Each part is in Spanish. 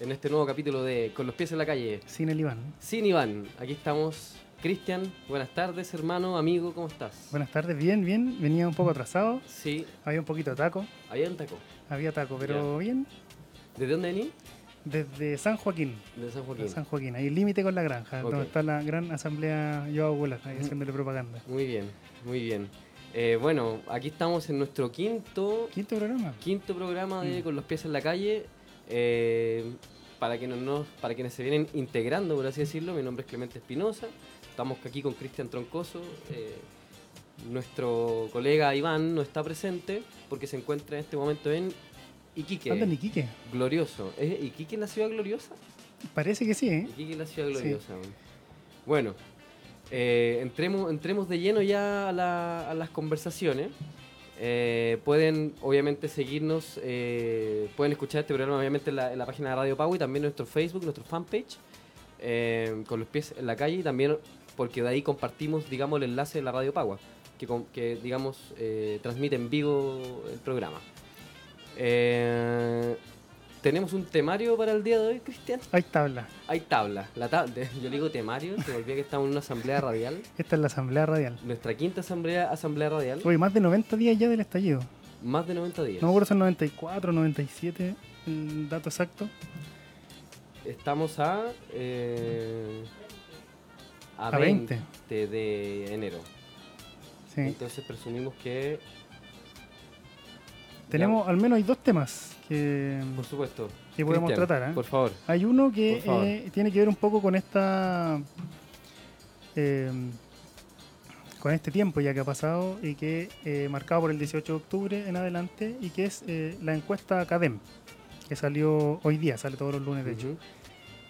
en este nuevo capítulo de Con los pies en la calle. Sin el Iván. Sin Iván, aquí estamos. Cristian, buenas tardes, hermano, amigo, ¿cómo estás? Buenas tardes, bien, bien. Venía un poco atrasado. Sí, Había un poquito de taco. había un taco. Había taco, pero bien. ¿De dónde venís? Desde San Joaquín. De San Joaquín. De San Joaquín, ahí límite con la granja, donde está la gran asamblea Yo Abuela, ahí haciéndole propaganda. Muy bien, muy bien. Eh, bueno, aquí estamos en nuestro quinto, Quinto programa. quinto programa de Mm. Con los pies en la calle. Eh, para, quienes no, para quienes se vienen integrando, por así decirlo, mi nombre es Clemente Espinosa. Estamos aquí con Cristian Troncoso. eh, nuestro colega Iván no está presente porque se encuentra en este momento en Iquique. Anda en Iquique. Glorioso. ¿Es Iquique la ciudad gloriosa? Parece que sí, ¿eh? Iquique la ciudad gloriosa. Bueno, eh, entremos, entremos de lleno ya a, la- a las conversaciones. Eh, pueden obviamente seguirnos, eh, pueden escuchar este programa obviamente en la, página de Radio Pau y también en nuestro Facebook, nuestro fanpage, eh, con los pies en la calle y también porque de ahí compartimos, digamos, el enlace de la Radio Pagua, que, que digamos, transmite en vivo el programa. Tenemos un temario para el día de hoy, Cristian. Hay tabla. Hay tabla. La tab- yo le digo temario, se me olvida que estamos en una asamblea radial. Esta es la asamblea radial. Nuestra quinta asamblea, asamblea radial. Oye, más de 90 días ya del estallido. Más de 90 días. No si son 94, 97, el dato exacto. Estamos a. eh, a, A 20, 20. de enero. Sí. Entonces presumimos que. Tenemos, al menos hay dos temas que, por supuesto. que podemos tratar. ¿eh? Por favor. Hay uno que eh, tiene que ver un poco con esta. eh, con este tiempo ya que ha pasado y que eh, marcado por el 18 de octubre en adelante y que es la encuesta CADEM que salió hoy día, sale todos los lunes de hecho. Ujú.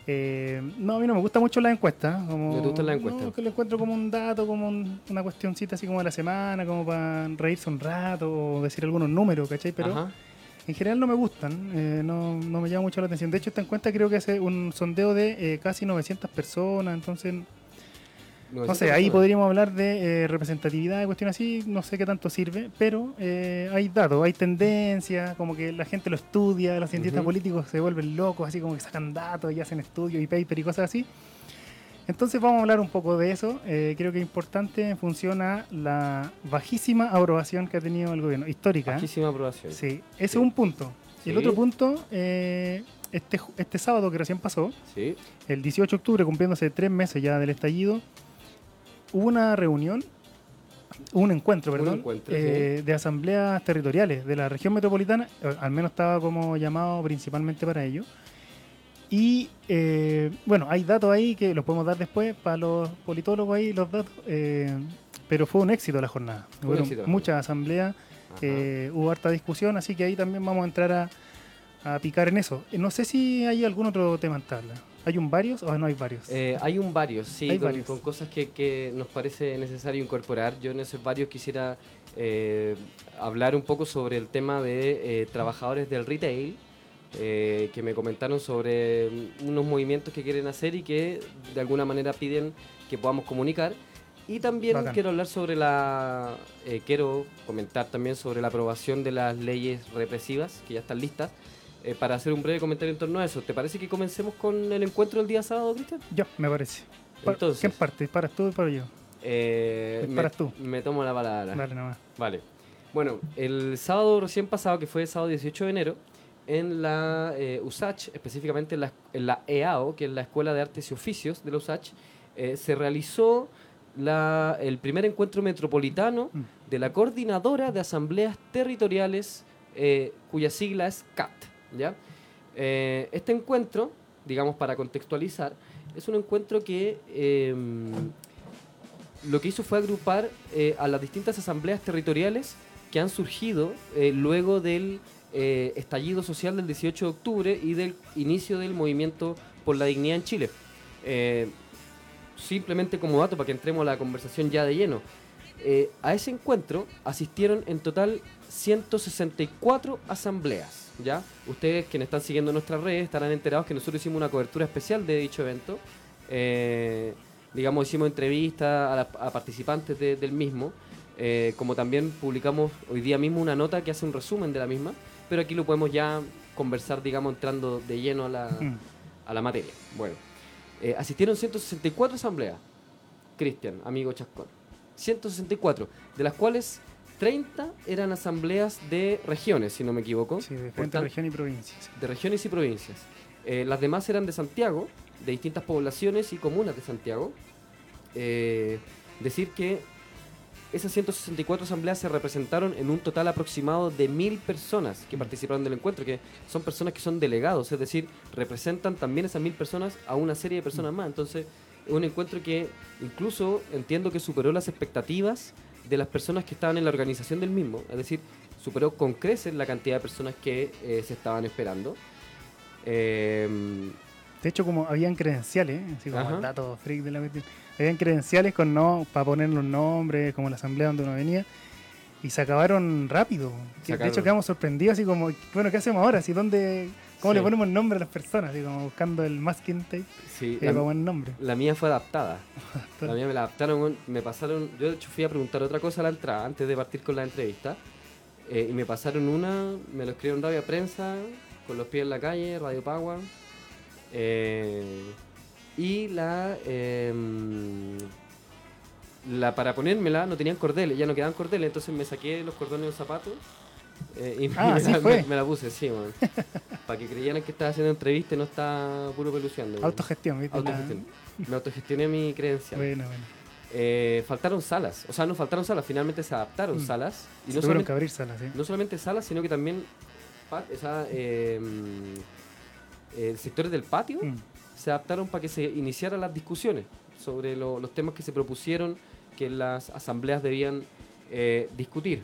Eh, no, a mí no me gusta mucho la encuesta. Como, ¿No te gusta la encuesta? No, que lo encuentro como un dato, como un- una cuestioncita así como de la semana, como para reírse un rato o decir algunos números, ¿cachai? Pero Ajá. En general no me gustan, eh, no, no me llama mucho la atención. De hecho, esta encuesta creo que hace un sondeo de eh, casi 900 personas, entonces, no sé, ahí podríamos hablar de eh, representatividad, cuestiones así, no sé qué tanto sirve, pero eh, hay datos, hay tendencias, como que la gente lo estudia, los cientistas políticos se vuelven locos, así como que sacan datos y hacen estudios y paper y cosas así. Entonces vamos a hablar un poco de eso. Eh, creo que es importante en función a la bajísima aprobación que ha tenido el gobierno, histórica. Bajísima aprobación. Sí, ese Sí. es un punto. Y el otro punto, eh, este, este sábado que recién pasó, Sí. el 18 de octubre, cumpliéndose tres meses ya del estallido, hubo una reunión, un encuentro, Un perdón, encuentro, eh, de asambleas territoriales de la región metropolitana, eh, al menos estaba como llamado principalmente para ello. Y eh, bueno, hay datos ahí que los podemos dar después para los politólogos ahí, los datos, eh, pero fue un éxito la jornada. Fue un Hubo éxito la muchas asambleas, eh, hubo harta discusión, así que ahí también vamos a entrar a, a picar en eso. Eh, No sé si hay algún otro tema en tabla. ¿Hay un varios o no hay varios? Eh, hay un varios, sí, Hay con, varios. con cosas que, que nos parece necesario incorporar. Yo en esos varios quisiera eh, hablar un poco sobre el tema de eh, trabajadores del retail, eh, que me comentaron sobre mm, unos movimientos que quieren hacer y que de alguna manera piden que podamos comunicar. Y también Bacán. quiero hablar sobre la, eh, quiero comentar también sobre la aprobación de las leyes represivas, que ya están listas, eh, para hacer un breve comentario en torno a eso. ¿Te parece que comencemos con el encuentro del día sábado, Cristian? Ya, me parece. Pa- Entonces, ¿Quién parte? ¿Paras tú o paro yo? eh, me, tú. me tomo la palabra. Dale nomás. Vale. Bueno, el sábado recién pasado, que fue el sábado 18 de enero, en la eh, USACH, específicamente en la, en la EAO, que es la Escuela de Artes y Oficios de la USACH, eh, se realizó la- el primer encuentro metropolitano Mm. de la Coordinadora de Asambleas Territoriales, eh, cuya sigla es CAT. ¿ya? Eh, este encuentro, digamos para contextualizar, es un encuentro que em, lo que hizo fue agrupar a las distintas asambleas territoriales que han surgido luego del eh, estallido social del 18 de octubre y del inicio del movimiento por la dignidad en Chile. Eh, simplemente como dato para que entremos a la conversación ya de lleno. eh, a ese encuentro asistieron en total 164 asambleas. ¿ya? Ustedes quienes están siguiendo nuestras redes estarán enterados que nosotros hicimos una cobertura especial de dicho evento. Digamos, hicimos entrevistas a, a participantes de- del mismo, como también publicamos hoy día mismo una nota que hace un resumen de la misma, pero aquí lo podemos ya conversar, digamos, entrando de lleno a la, mm. a la materia. Bueno, eh, asistieron 164 asambleas, Cristian, amigo Chascón. 164, de las cuales 30 eran asambleas de regiones, si no me equivoco. Sí, de regiones y provincias. De regiones y provincias. Eh, las demás eran de Santiago, de distintas poblaciones y comunas de Santiago. Eh, decir que esas 164 asambleas se representaron en un total aproximado de mil personas que participaron del encuentro, que son personas que son delegados, es decir, representan también esas mil personas a una serie de personas más. Entonces, es un encuentro que incluso entiendo que superó las expectativas de las personas que estaban en la organización del mismo, es decir, superó con creces la cantidad de personas que eh, se estaban esperando. Em, de hecho, como habían credenciales, así como el dato freak de la habían credenciales con no para poner los nombres, como la asamblea donde uno venía, y se acabaron rápido. De hecho, quedamos sorprendidos, así como, bueno, ¿qué hacemos ahora? ¿Si dónde, ¿Cómo le ponemos el nombre a las personas? Así como buscando el masking tape sí, eh, la, nombre. La mía fue adaptada. la mía me la adaptaron, me pasaron. Yo de hecho fui a preguntar otra cosa a la entrada antes de partir con la entrevista. Eh, y me pasaron una, me lo escribieron Radio Prensa, con los pies en la calle, Radio Pagua. Eh, y la. Em, la para ponérmela no tenían cordeles, ya no quedaban cordeles, entonces me saqué los cordones de los zapatos eh, y ah, me, la, fue. Me, la puse, sí, Para que creyeran que estaba haciendo entrevista y no estaba puro peluceando. Autogestión, ¿viste? Autogestión. Me autogestioné mi credencial. Bueno, bueno. Eh, faltaron salas, o sea, no faltaron salas, finalmente se adaptaron mm. salas. Y no tuvieron que abrir salas, No solamente salas, sino que también esa, em, eh, sectores del patio mm. Se adaptaron para que se iniciaran las discusiones sobre los temas que se propusieron que las asambleas debían discutir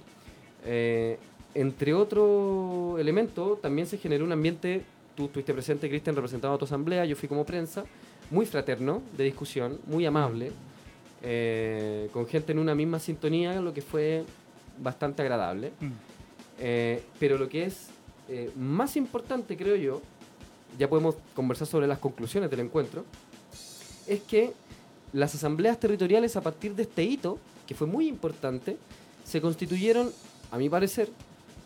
entre otros elementos, también se generó un ambiente, tú estuviste presente, Cristian, representado a tu asamblea, yo fui como prensa, muy fraterno, de discusión, muy amable, eh, con gente en una misma sintonía, lo que fue bastante agradable. Mm. Eh, pero lo que es eh, más importante, creo yo, ya podemos conversar sobre las conclusiones del encuentro, es que las asambleas territoriales a partir de este hito, que fue muy importante, se constituyeron, a mi parecer,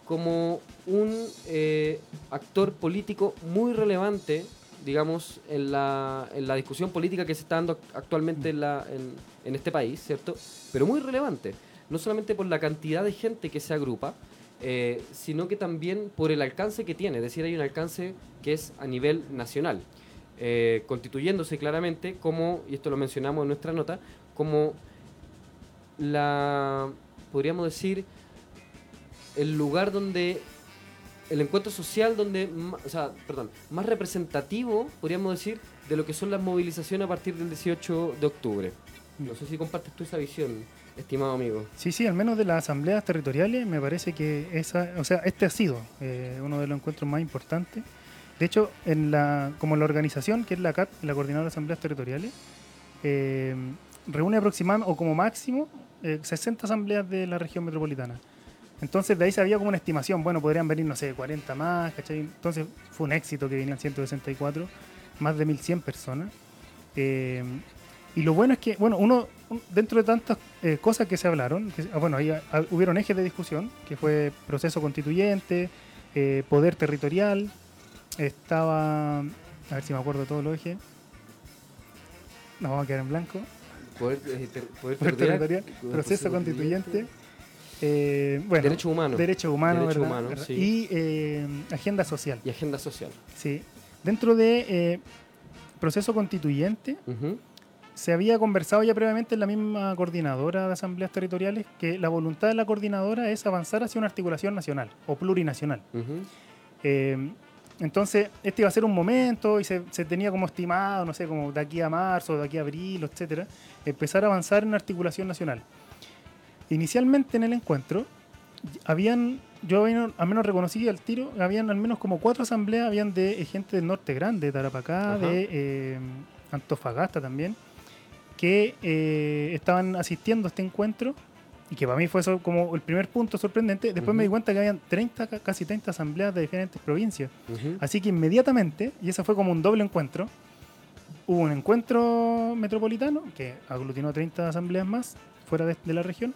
como un eh, actor político muy relevante, digamos, en la, en la, discusión política que se está dando actualmente en, la, en, este país, ¿cierto? Pero muy relevante, no solamente por la cantidad de gente que se agrupa, eh, sino que también por el alcance que tiene, es decir, hay un alcance que es a nivel nacional, eh, constituyéndose claramente como, y esto lo mencionamos en nuestra nota, como la, podríamos decir, el lugar donde el encuentro social donde, o sea, perdón, más representativo, podríamos decir, de lo que son las movilizaciones a partir del 18 de octubre. No sé si compartes tú esa visión, estimado amigo. Sí, sí, al menos de las asambleas territoriales me parece que esa, o sea, este ha sido eh, uno de los encuentros más importantes. De hecho, en la, como la organización, que es la CAT, la Coordinadora de Asambleas Territoriales, eh, reúne aproximadamente, o como máximo, 60 eh, asambleas de la región metropolitana. Entonces de ahí se había como una estimación, bueno, podrían venir, no sé, 40 más, ¿cachai? Entonces fue un éxito que vinieran 164, más de 1100 personas. Eh, y lo bueno es que, bueno, uno, dentro de tantas eh, cosas que se hablaron, ah, bueno, ahí ah, hubieron ejes de discusión, que fue proceso constituyente, eh, poder territorial, estaba, a ver si me acuerdo todos los ejes, nos vamos a quedar en blanco. Poder, territorial, proceso constituyente eh, bueno, derecho humano. Derecho humano, Y eh, agenda social. Y agenda social. Sí. Dentro de eh, proceso constituyente, se había conversado ya previamente en la misma coordinadora de asambleas territoriales que la voluntad de la coordinadora es avanzar hacia una articulación nacional o plurinacional. entonces, este iba a ser un momento y se, se, tenía como estimado, no sé, como de aquí a marzo, de aquí a abril, etcétera, empezar a avanzar en una articulación nacional. Inicialmente en el encuentro, habían, yo al menos reconocí al tiro, habían al menos como cuatro asambleas, habían de gente del norte grande, de Tarapacá, de eh, Antofagasta también, que eh, estaban asistiendo a este encuentro y que para mí fue eso como el primer punto sorprendente. Después me di cuenta que habían 30, casi 30 asambleas de diferentes provincias. Así que inmediatamente, y eso fue como un doble encuentro, hubo un encuentro metropolitano que aglutinó 30 asambleas más fuera de la región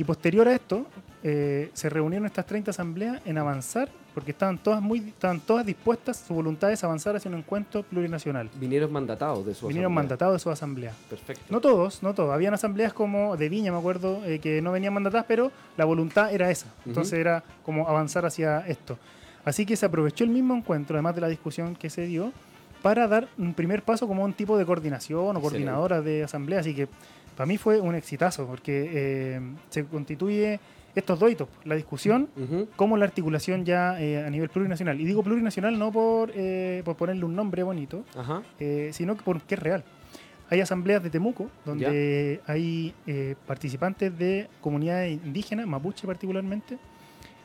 Y posterior a esto, eh, se reunieron estas 30 asambleas en avanzar, porque estaban todas muy estaban todas dispuestas, su voluntad es avanzar hacia un encuentro plurinacional. Vinieron mandatados de su Vinieron mandatados de su asamblea. Perfecto. No todos, no todos. Habían asambleas como de Viña, me acuerdo, eh, que no venían mandatadas, pero la voluntad era esa. Entonces era como avanzar hacia esto. Así que se aprovechó el mismo encuentro, además de la discusión que se dio, para dar un primer paso como un tipo de coordinación o coordinadora de asamblea. Así que para mí fue un exitazo, porque eh, se constituye estos dos hitos, la discusión como la articulación ya eh, a nivel plurinacional. Y digo plurinacional no por, eh, por ponerle un nombre bonito, sino que porque es real. Hay asambleas de Temuco, donde hay participantes de comunidades indígenas, mapuche particularmente,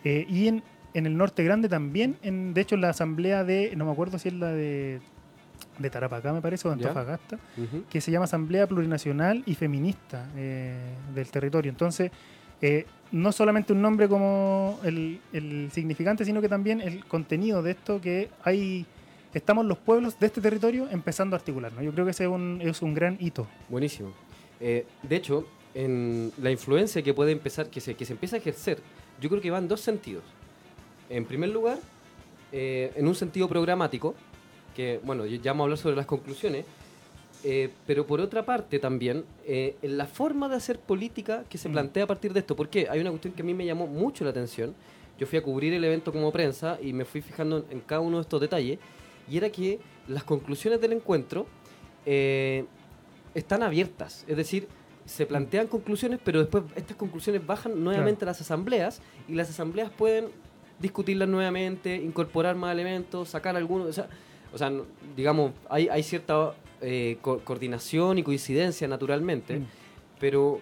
y en, en, el norte grande también, en, de hecho la asamblea de, no me acuerdo si es la de de Tarapacá, me parece, o de Antofagasta, que se llama Asamblea Plurinacional y Feminista eh, del territorio. Entonces, eh, no solamente un nombre como el, significante, sino que también el contenido de esto que hay estamos los pueblos de este territorio empezando a articular. Yo creo que ese es un, es un gran hito. Buenísimo. Eh, de hecho, en la influencia que puede empezar, que se, que se empieza a ejercer, yo creo que va en dos sentidos. En primer lugar, en un sentido programático, que, bueno, ya vamos a hablar sobre las conclusiones, eh, pero por otra parte también, eh, en la forma de hacer política que se mm. plantea a partir de esto, porque hay una cuestión que a mí me llamó mucho la atención, yo fui a cubrir el evento como prensa y me fui fijando en, cada uno de estos detalles, y era que las conclusiones del encuentro eh, están abiertas, es decir, se plantean conclusiones, pero después estas conclusiones bajan nuevamente a las asambleas y las asambleas pueden discutirlas nuevamente, incorporar más elementos, sacar algunos, o sea, o sea, digamos, hay, hay cierta eh, coordinación y coincidencia naturalmente, mm. pero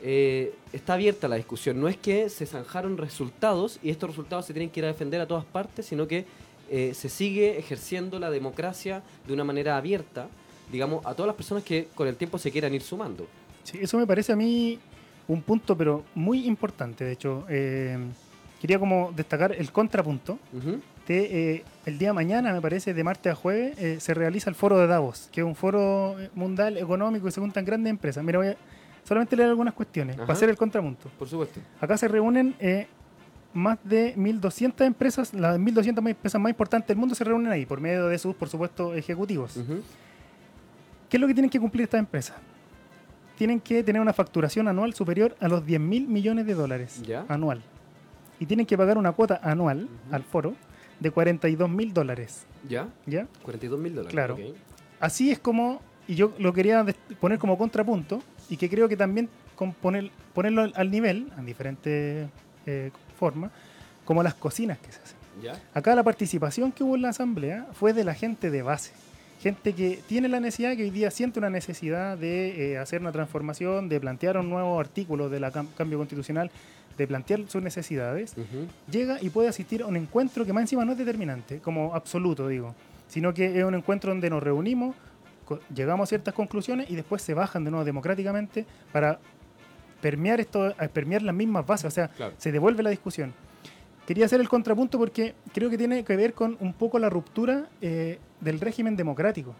eh, está abierta la discusión. No es que se zanjaron resultados y estos resultados se tienen que ir a defender a todas partes, sino que eh, se sigue ejerciendo la democracia de una manera abierta, digamos, a todas las personas que con el tiempo se quieran ir sumando. Sí, eso me parece a mí un punto, pero muy importante. De hecho, quería como destacar el contrapunto eh, el día de mañana, me parece, de martes a jueves, eh, se realiza el foro de Davos, que es un foro eh, mundial económico y se juntan grandes empresas. Mira, voy a solamente leer algunas cuestiones para hacer el contrapunto. Por supuesto. Acá se reúnen más de 1.200 empresas, las 1.200 empresas más importantes del mundo se reúnen ahí, por medio de sus, por supuesto, ejecutivos. ¿Qué es lo que tienen que cumplir estas empresas? Tienen que tener una facturación anual superior a los 10.000 millones de dólares anual. Y tienen que pagar una cuota anual al foro de 42 mil dólares. ¿Ya? ¿Ya? 42 mil dólares. Claro. Así es como, y yo lo quería poner como contrapunto, y que creo que también poner, ponerlo al nivel, en diferentes eh, formas, como las cocinas que se hacen. ¿Ya? Acá la participación que hubo en la asamblea fue de la gente de base. Gente que tiene la necesidad, que hoy día siente una necesidad de eh, hacer una transformación, de plantear un nuevo artículo del cambio constitucional de plantear sus necesidades, llega y puede asistir a un encuentro que más encima no es determinante, como absoluto, digo, sino que es un encuentro donde nos reunimos, llegamos a ciertas conclusiones y después se bajan de nuevo democráticamente para permear esto, permear las mismas bases, o sea, se devuelve la discusión. Quería hacer el contrapunto porque creo que tiene que ver con un poco la ruptura eh, del régimen democrático,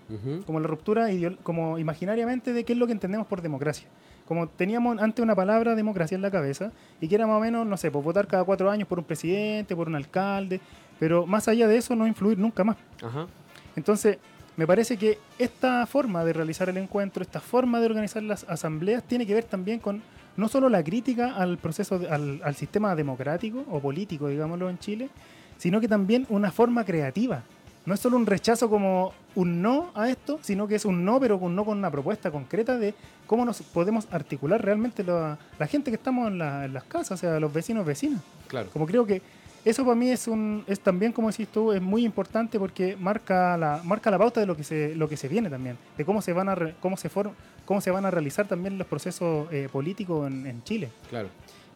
como la ruptura como imaginariamente de qué es lo que entendemos por democracia. Como teníamos antes una palabra democracia en la cabeza y que era más o menos, no sé, pues votar cada cuatro años por un presidente, por un alcalde, pero más allá de eso no influir nunca más. Entonces, me parece que esta forma de realizar el encuentro, esta forma de organizar las asambleas, tiene que ver también con no solo la crítica al proceso, al, al sistema democrático o político, digámoslo en Chile, sino que también una forma creativa no es solo un rechazo como un no a esto, sino que es un no, pero un no con una propuesta concreta de cómo nos podemos articular realmente la, gente que estamos en, las casas, o sea, los vecinos vecinas. Claro. Como creo que eso para mí es un es también como decís tú es muy importante porque marca la marca la pauta de lo que se lo que se viene también de cómo se van a cómo se cómo se van a realizar también los procesos eh, políticos en, Chile claro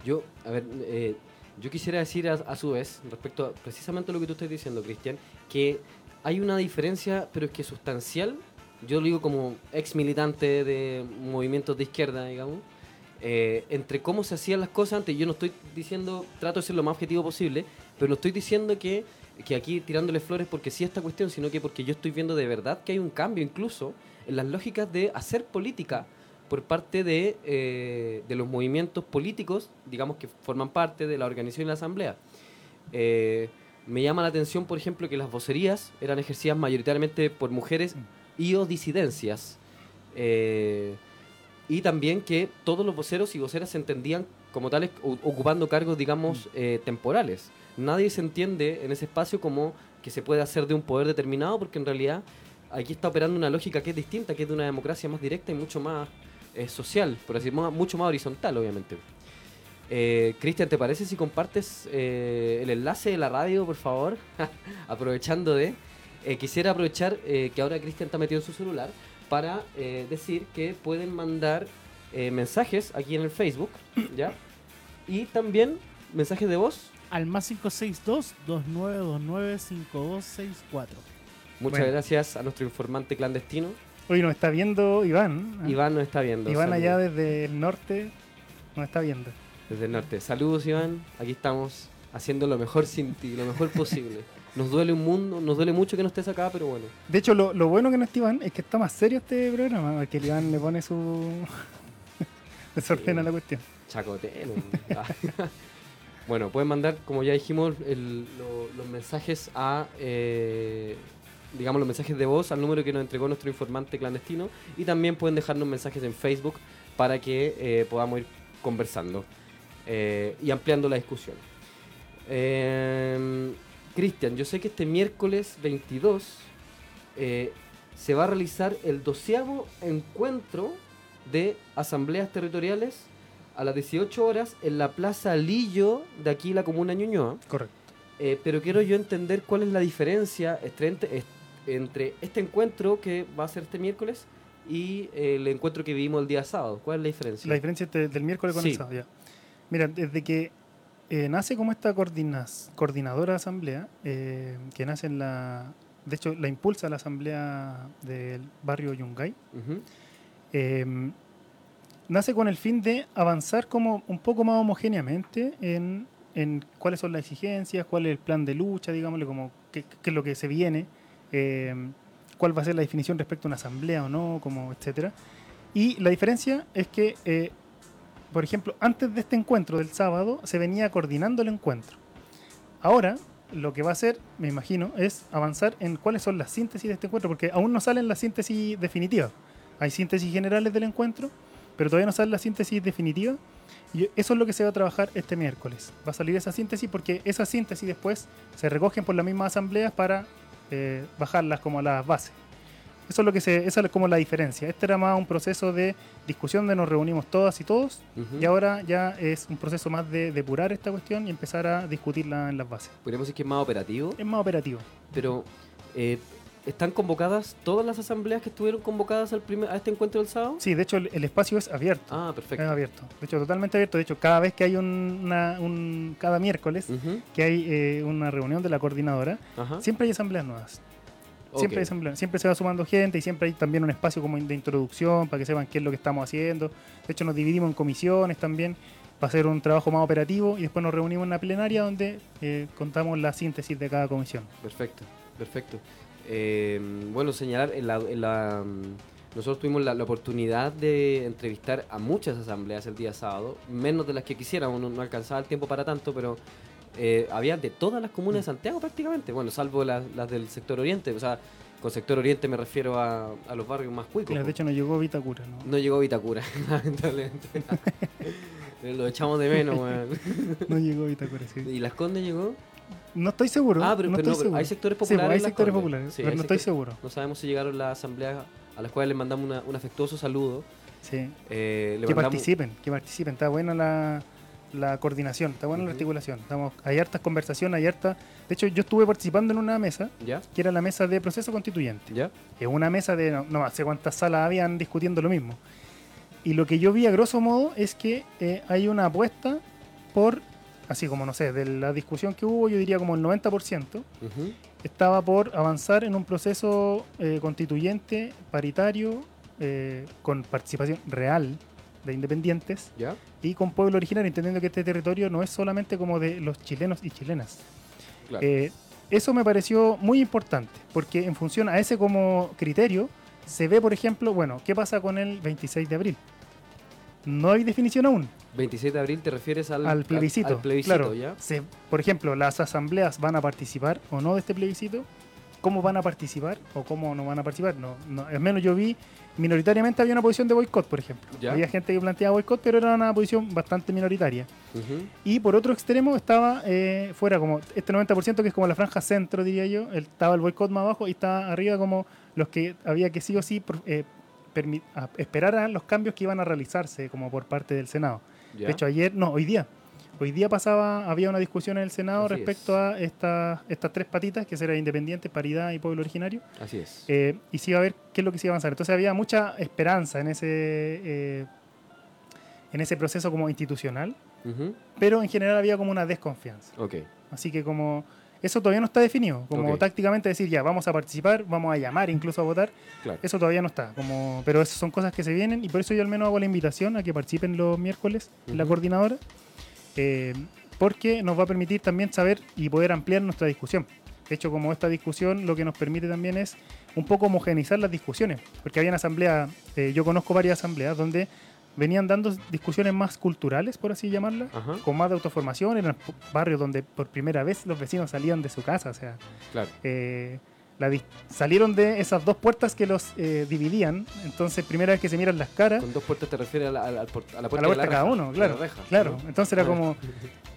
yo a ver eh, yo quisiera decir a, su vez respecto a precisamente lo que tú estás diciendo Cristian que hay una diferencia, pero es que sustancial. Yo lo digo como ex militante de movimientos de izquierda, digamos, eh, entre cómo se hacían las cosas antes. Yo no estoy diciendo, trato de ser lo más objetivo posible, pero no estoy diciendo que, que aquí tirándole flores porque sí esta cuestión, sino que porque yo estoy viendo de verdad que hay un cambio incluso en las lógicas de hacer política por parte de, eh, de los movimientos políticos, digamos que forman parte de la organización de la Asamblea. Eh, me llama la atención, por ejemplo, que las vocerías eran ejercidas mayoritariamente por mujeres y o disidencias. Eh, y también que todos los voceros y voceras se entendían como tales ocupando cargos, digamos, mm. temporales. Nadie se entiende en ese espacio como que se puede hacer de un poder determinado, porque en realidad aquí está operando una lógica que es distinta, que es de una democracia más directa y mucho más eh, social, por decir, mucho más horizontal, obviamente. Eh, Cristian, ¿te parece si compartes eh, el enlace de la radio, por favor? Aprovechando de... quisiera aprovechar que ahora Cristian está metido en su celular para decir que pueden mandar mensajes aquí en el Facebook, ¿ya? Y también mensajes de voz. Al más 562-2929-5264. Muchas gracias a nuestro informante clandestino. Hoy nos está viendo Iván. ¿eh? Iván nos está viendo. Iván allá desde el norte nos está viendo. Desde el norte. Saludos Iván, aquí estamos haciendo lo mejor sin ti, lo mejor posible. Nos duele un mundo, nos duele mucho que no estés acá, pero bueno. De hecho, lo, bueno que no está Iván es que está más serio este programa, porque Iván le pone su... desordena la cuestión. Chacotero. bueno, pueden mandar, como ya dijimos, los mensajes a... Eh, digamos, los mensajes de voz al número que nos entregó nuestro informante clandestino y también pueden dejarnos mensajes en Facebook para que eh, podamos ir conversando eh, y ampliando la discusión. Em, Cristian, yo sé que este miércoles 22 eh, se va a realizar el doceavo encuentro de asambleas territoriales a las 18 horas en la Plaza Lillo de aquí, la comuna Ñuñoa. Correcto. pero quiero yo entender cuál es la diferencia entre, entre este encuentro que va a ser este miércoles y el encuentro que vivimos el día sábado. ¿Cuál es la diferencia? La diferencia del miércoles con el sábado, ya. Mira, desde que eh, nace como esta coordinadora de asamblea, eh, que nace en la... De hecho, la impulsa la asamblea del barrio Yungay. Em, nace con el fin de avanzar como un poco más homogéneamente en, en, cuáles son las exigencias, cuál es el plan de lucha, digámosle, como qué, qué es lo que se viene eh, cuál va a ser la definición respecto a una asamblea o no, como etcétera. Y la diferencia es que, eh, por ejemplo, antes de este encuentro del sábado se venía coordinando el encuentro. Ahora lo que va a hacer, me imagino, es avanzar en cuáles son las síntesis de este encuentro, porque aún no salen las síntesis definitivas. Hay síntesis generales del encuentro, pero todavía no sale la síntesis definitiva. Y eso es lo que se va a trabajar este miércoles. Va a salir esa síntesis porque esa síntesis después se recogen por las mismas asambleas para eh, bajarlas como a las bases. Eso es lo que se, esa es como la diferencia. Este era más un proceso de discusión de nos reunimos todas y todos, y ahora ya es un proceso más de depurar esta cuestión y empezar a discutirla en las bases. ¿Podríamos decir que es más operativo? Es más operativo. Pero eh, ¿Están convocadas todas las asambleas que estuvieron convocadas al primer, a este encuentro del sábado? Sí, de hecho el, espacio es abierto. Ah, perfecto. Es abierto. De hecho, totalmente abierto. De hecho, cada vez que hay una, un, cada miércoles que hay eh, una reunión de la coordinadora, siempre hay asambleas nuevas. Siempre hay asambleas, siempre se va sumando gente y siempre hay también un espacio como de introducción para que sepan qué es lo que estamos haciendo. De hecho, nos dividimos en comisiones también para hacer un trabajo más operativo y después nos reunimos en una plenaria donde eh, contamos la síntesis de cada comisión. Perfecto, perfecto. Eh, bueno, señalar, en la, mm, nosotros tuvimos la, oportunidad de entrevistar a muchas asambleas el día sábado, menos de las que quisiéramos, no, alcanzaba el tiempo para tanto, pero eh, había de todas las comunas de Santiago prácticamente, bueno, salvo las, del sector oriente, o sea, con sector oriente me refiero a, los barrios más cuicos. de hecho no llegó Vitacura, ¿no? No llegó Vitacura, lamentablemente. Lo echamos de menos, No llegó Vitacura, sí. ¿Y Las Condes llegó? No estoy seguro. Ah, pero, no, hay sectores populares. hay sectores populares, pero no estoy seguro. No sabemos si llegaron las asambleas a las cuales les mandamos un afectuoso saludo. Sí. Eh, que participen, que participen. Está buena la, la coordinación, está buena la articulación. Estamos, hay hartas conversaciones, hay hartas. De hecho, yo estuve participando en una mesa, ¿Ya? que era la mesa de proceso constituyente. ¿Ya? Es una mesa de no, sé cuántas salas habían discutiendo lo mismo. Y lo que yo vi a grosso modo es que eh, hay una apuesta por así como no sé, de la discusión que hubo, yo diría como el 90%, estaba por avanzar en un proceso eh, constituyente, paritario, eh, con participación real de independientes y con pueblo originario, entendiendo que este territorio no es solamente como de los chilenos y chilenas. Eh, eso me pareció muy importante, porque en función a ese como criterio, se ve, por ejemplo, bueno, ¿qué pasa con el 26 de abril? No hay definición aún. 27 de abril te refieres al, al plebiscito. Al, plebiscito claro, ¿ya? Se, por ejemplo, las asambleas van a participar o no de este plebiscito, cómo van a participar o cómo no van a participar. No, no, al menos yo vi, minoritariamente había una posición de boicot, por ejemplo. ¿Ya? Había gente que planteaba boicot, pero era una posición bastante minoritaria. Y por otro extremo estaba eh, fuera como este 90% que es como la franja centro, diría yo. Estaba el boicot más abajo y estaba arriba como los que había que sí o sí eh, a- los cambios que iban a realizarse como por parte del Senado. ¿Ya? De hecho, ayer, no, hoy día. Hoy día pasaba, había una discusión en el Senado Así respecto a estas estas tres patitas, que serán independiente, paridad y pueblo originario, Así es. eh, y se iba a ver qué es lo que se iba a avanzar. Entonces había mucha esperanza en ese, eh, en ese proceso como institucional, pero en general había como una desconfianza. Ok. Así que como eso todavía no está definido, como tácticamente decir ya, vamos a participar, vamos a llamar incluso a votar, Claro. eso todavía no está, como, pero esas son cosas que se vienen y por eso yo al menos hago la invitación a que participen los miércoles en la coordinadora, eh, porque nos va a permitir también saber y poder ampliar nuestra discusión. De hecho, como esta discusión lo que nos permite también es un poco homogeneizar las discusiones, porque había asambleas, eh, yo conozco varias asambleas donde venían dando discusiones más culturales, por así llamarlas, Ajá. con más de autoformación, p- barrios donde por primera vez los vecinos salían de su casa, o sea, Claro. eh, la salieron de esas dos puertas que los eh, dividían, entonces primera vez que se miran las caras, Con dos puertas te refieres a la, a la- a la a puerta, la de puerta cada uno, claro, la reja, claro, ¿no? entonces era como...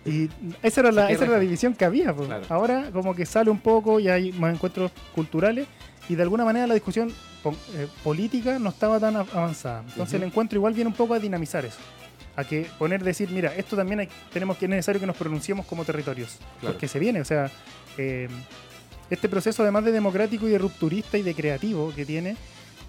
Y esa era la, esa era la división que había. pues. Claro. Ahora como que sale un poco y hay más encuentros culturales y de alguna manera la discusión eh, política no estaba tan av- avanzada. Entonces el encuentro igual viene un poco a dinamizar eso. A que poner, decir, mira, esto también hay, tenemos que es necesario que nos pronunciemos como territorios. Claro. Porque se viene, o sea, eh, este proceso además de democrático y de rupturista y de creativo que tiene,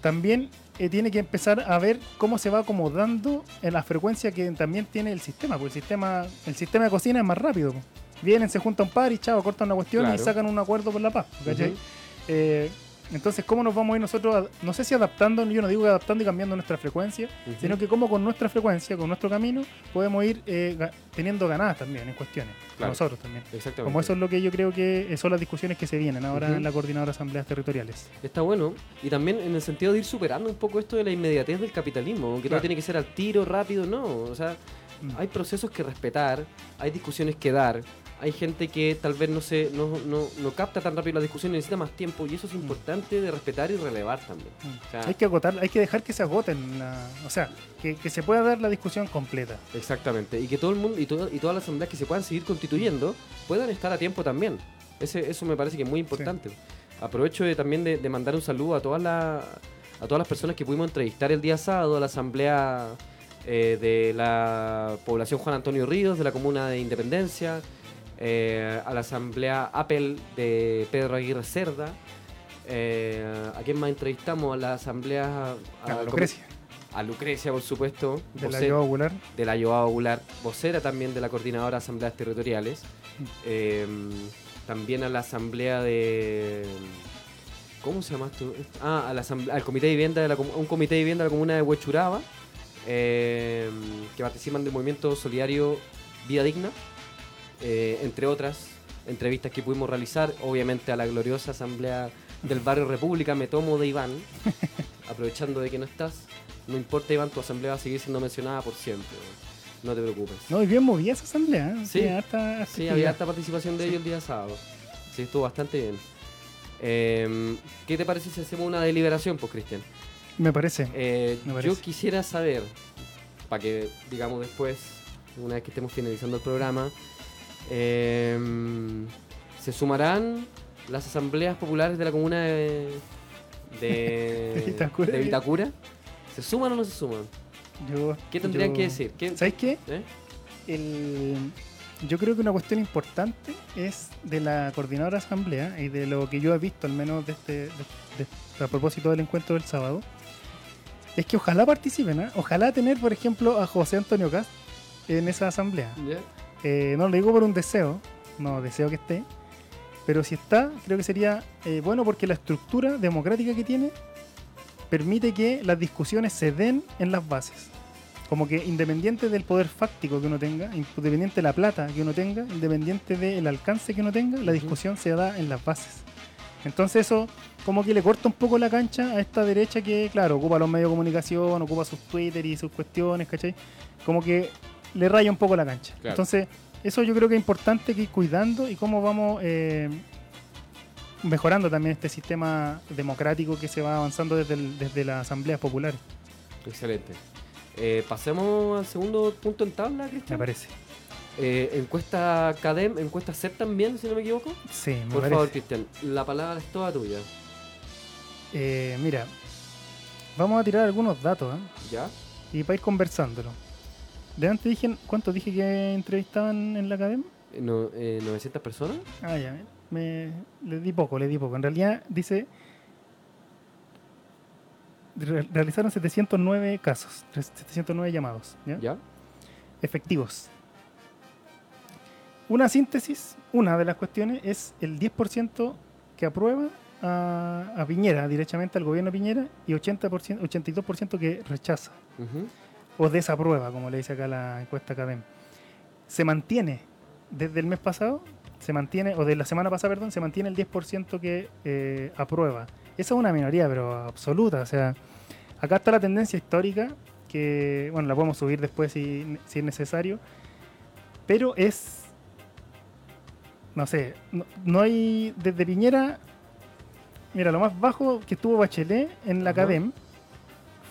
también eh, tiene que empezar a ver cómo se va acomodando en la frecuencia que también tiene el sistema, porque el sistema, el sistema de cocina es más rápido. Vienen, se junta un par y chao, cortan una cuestión y sacan un acuerdo por la paz. ¿cachai? Eh, entonces, ¿cómo nos vamos a ir nosotros, a- no sé si adaptando, yo no digo que adaptando y cambiando nuestra frecuencia, sino que cómo con nuestra frecuencia, con nuestro camino, podemos ir eh, ga- teniendo ganadas también en cuestiones, Claro. nosotros también. Exactamente. Como eso es lo que yo creo que eh, son las discusiones que se vienen ahora en la coordinadora de asambleas territoriales. Está bueno. Y también en el sentido de ir superando un poco esto de la inmediatez del capitalismo, que todo Claro. tiene que ser al tiro, rápido, no. O sea, Mm. hay procesos que respetar, hay discusiones que dar, hay gente que tal vez no se no, no, no capta tan rápido la discusión y necesita más tiempo, y eso es importante de respetar y relevar también. Mm. O sea, Hay que agotar, hay que dejar que se agoten, la- o sea, que, que se pueda dar la discusión completa. Exactamente. Y que todo el mundo y, todo- y todas las asambleas que se puedan seguir constituyendo puedan estar a tiempo también. Ese, eso me parece que es muy importante. Aprovecho de- también de, de mandar un saludo a todas las a todas las personas que pudimos entrevistar el día sábado a la asamblea eh, de la población Juan Antonio Ríos de la comuna de Independencia, eh, a la asamblea Apple de Pedro Aguirre Cerda. eh, ¿A quién más entrevistamos? A la asamblea... A Lucrecia, A Lucrecia, por supuesto. de la Yoa Ocular. de la Yoa Ocular, vocera también de la Coordinadora de Asambleas Territoriales, eh, también a la Asamblea de... ¿Cómo se llama esto? Ah, a la asamblea- al Comité de Vivienda de la, un Comité de Vivienda de la Comuna de Huechuraba, eh, que participan del movimiento solidario Vida Digna, eh, entre otras entrevistas que pudimos realizar, obviamente a la gloriosa Asamblea del Barrio República, me tomo de Iván, aprovechando de que no estás, no importa Iván, tu asamblea va a seguir siendo mencionada por siempre, no te preocupes. No, y bien movía esa asamblea. ¿eh? Sí. Harta Sí, había harta participación de ellos el día sábado. Sí, estuvo bastante bien. Eh, ¿Qué te parece si hacemos una deliberación, pues, Cristian? Me parece. Eh, Me yo parece. quisiera saber, para que, digamos, después, una vez que estemos finalizando el programa, eh, ¿se sumarán las asambleas populares de la comuna de, de, De Vitacura. de Vitacura? ¿Se suman o no se suman? Yo, ¿Qué tendrían yo- que decir? ¿Qué- ¿Sabes qué? eh? El- yo creo que una cuestión importante es de la coordinadora asamblea y de lo que yo he visto, al menos de este, de- a propósito del encuentro del sábado, es que ojalá participen, ¿eh? ojalá tener, por ejemplo, a José Antonio Cast en esa asamblea. Eh, no lo digo por un deseo, no deseo que esté, pero si está, creo que sería eh, bueno porque la estructura democrática que tiene permite que las discusiones se den en las bases. Como que independiente del poder fáctico que uno tenga, independiente de la plata que uno tenga, independiente del alcance que uno tenga, la discusión se da en las bases. Entonces eso como que le corta un poco la cancha a esta derecha que, claro, ocupa los medios de comunicación, ocupa sus Twitter y sus cuestiones, ¿cachai? Como que le raya un poco la cancha. Entonces, eso yo creo que es importante que ir cuidando y cómo vamos eh, mejorando también este sistema democrático que se va avanzando desde, desde las asambleas populares. Excelente. Eh, pasemos al segundo punto en tabla, Cristian. Me parece. Eh, encuesta CADEM, encuesta CEP también, si no me equivoco. Sí, me Por favor, Cristian, la palabra es toda tuya. Eh, mira, vamos a tirar algunos datos, ¿eh? ¿Ya? Y para ir conversándolo. De antes dije, ¿cuántos dije que entrevistaban en la academia? No, eh, ¿900 personas? Ah, ya, me, le di poco, le di poco. En realidad dice, realizaron 709 casos, 709 llamados, ¿ya? ¿Ya? Efectivos. Una síntesis, una de las cuestiones es el 10% que aprueba a, a, Piñera, directamente al gobierno de Piñera, y 80%, 82% que rechaza o desaprueba, como le dice acá la encuesta Academ. Se mantiene desde el mes pasado, se mantiene, o de la semana pasada, perdón, se mantiene el 10% que eh, aprueba. Esa es una minoría, pero absoluta. O sea, acá está la tendencia histórica, que, bueno, la podemos subir después si, si es necesario, pero es no sé, no, hay desde Piñera, mira, lo más bajo que estuvo Bachelet en la CADEM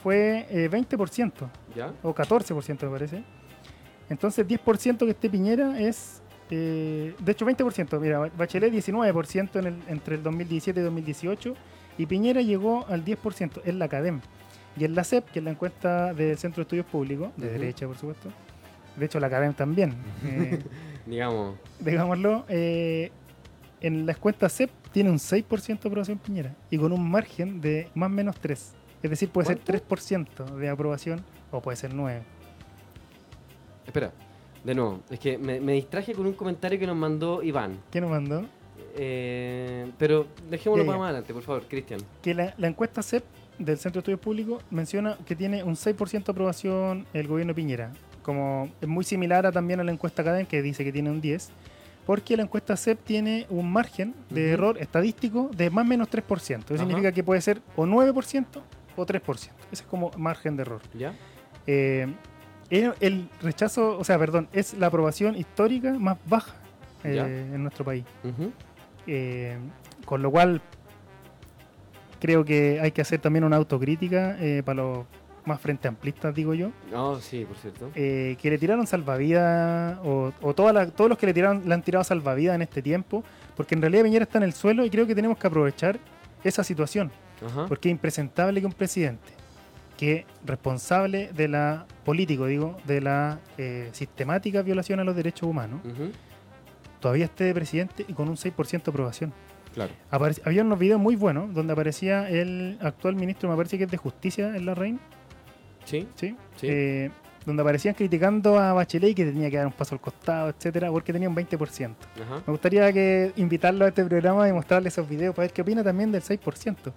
fue 20%, eh, ¿Ya? o 14% me parece. Entonces 10% que esté Piñera es, eh, de hecho 20%, mira, Bachelet 19% en el, entre el 2017 y 2018 y Piñera llegó al 10% en la CADEM. Y en la CEP, que es la encuesta del Centro de Estudios Públicos, de derecha por supuesto, de hecho la CADEM también. Eh, Digamos. Digámoslo, eh, en las cuentas CEP tiene un 6% de aprobación Piñera y con un margen de más o menos 3. Es decir, puede ser 3% de aprobación o puede ser 9. Espera, de nuevo, es que me, distraje con un comentario que nos mandó Iván. ¿Qué nos mandó? Eh, pero dejémoslo para más adelante, por favor, Cristian. Que la, la, encuesta CEP del Centro de Estudios Públicos menciona que tiene un 6% de aprobación el gobierno Piñera como es muy similar a, también a la encuesta Cadem, que dice que tiene un 10, porque la encuesta CEP tiene un margen de error estadístico de más o menos 3%. Eso significa que puede ser o 9% o 3%. Ese es como margen de error. ¿Ya? Eh, el rechazo, o sea, perdón, es la aprobación histórica más baja eh, en nuestro país. Eh, con lo cual, creo que hay que hacer también una autocrítica para los más frente amplistas, digo yo. Oh, sí, por cierto. Que le tiraron salvavidas, o, o todos los que le, tiraron, le han tirado salvavidas en este tiempo, porque en realidad Piñera está en el suelo y creo que tenemos que aprovechar esa situación. Porque es impresentable que un presidente que responsable de la político, digo, de la eh, sistemática violación a los derechos humanos, todavía esté de presidente y con un 6% de aprobación. Claro. había unos videos muy buenos donde aparecía el actual ministro, me parece que es de justicia en la reina, Sí. Sí. Eh, donde aparecían criticando a Bachelet que tenía que dar un paso al costado, etcétera, porque tenía un 20%. Me gustaría que invitarlo a este programa y mostrarle esos videos para ver qué opina también del 6%.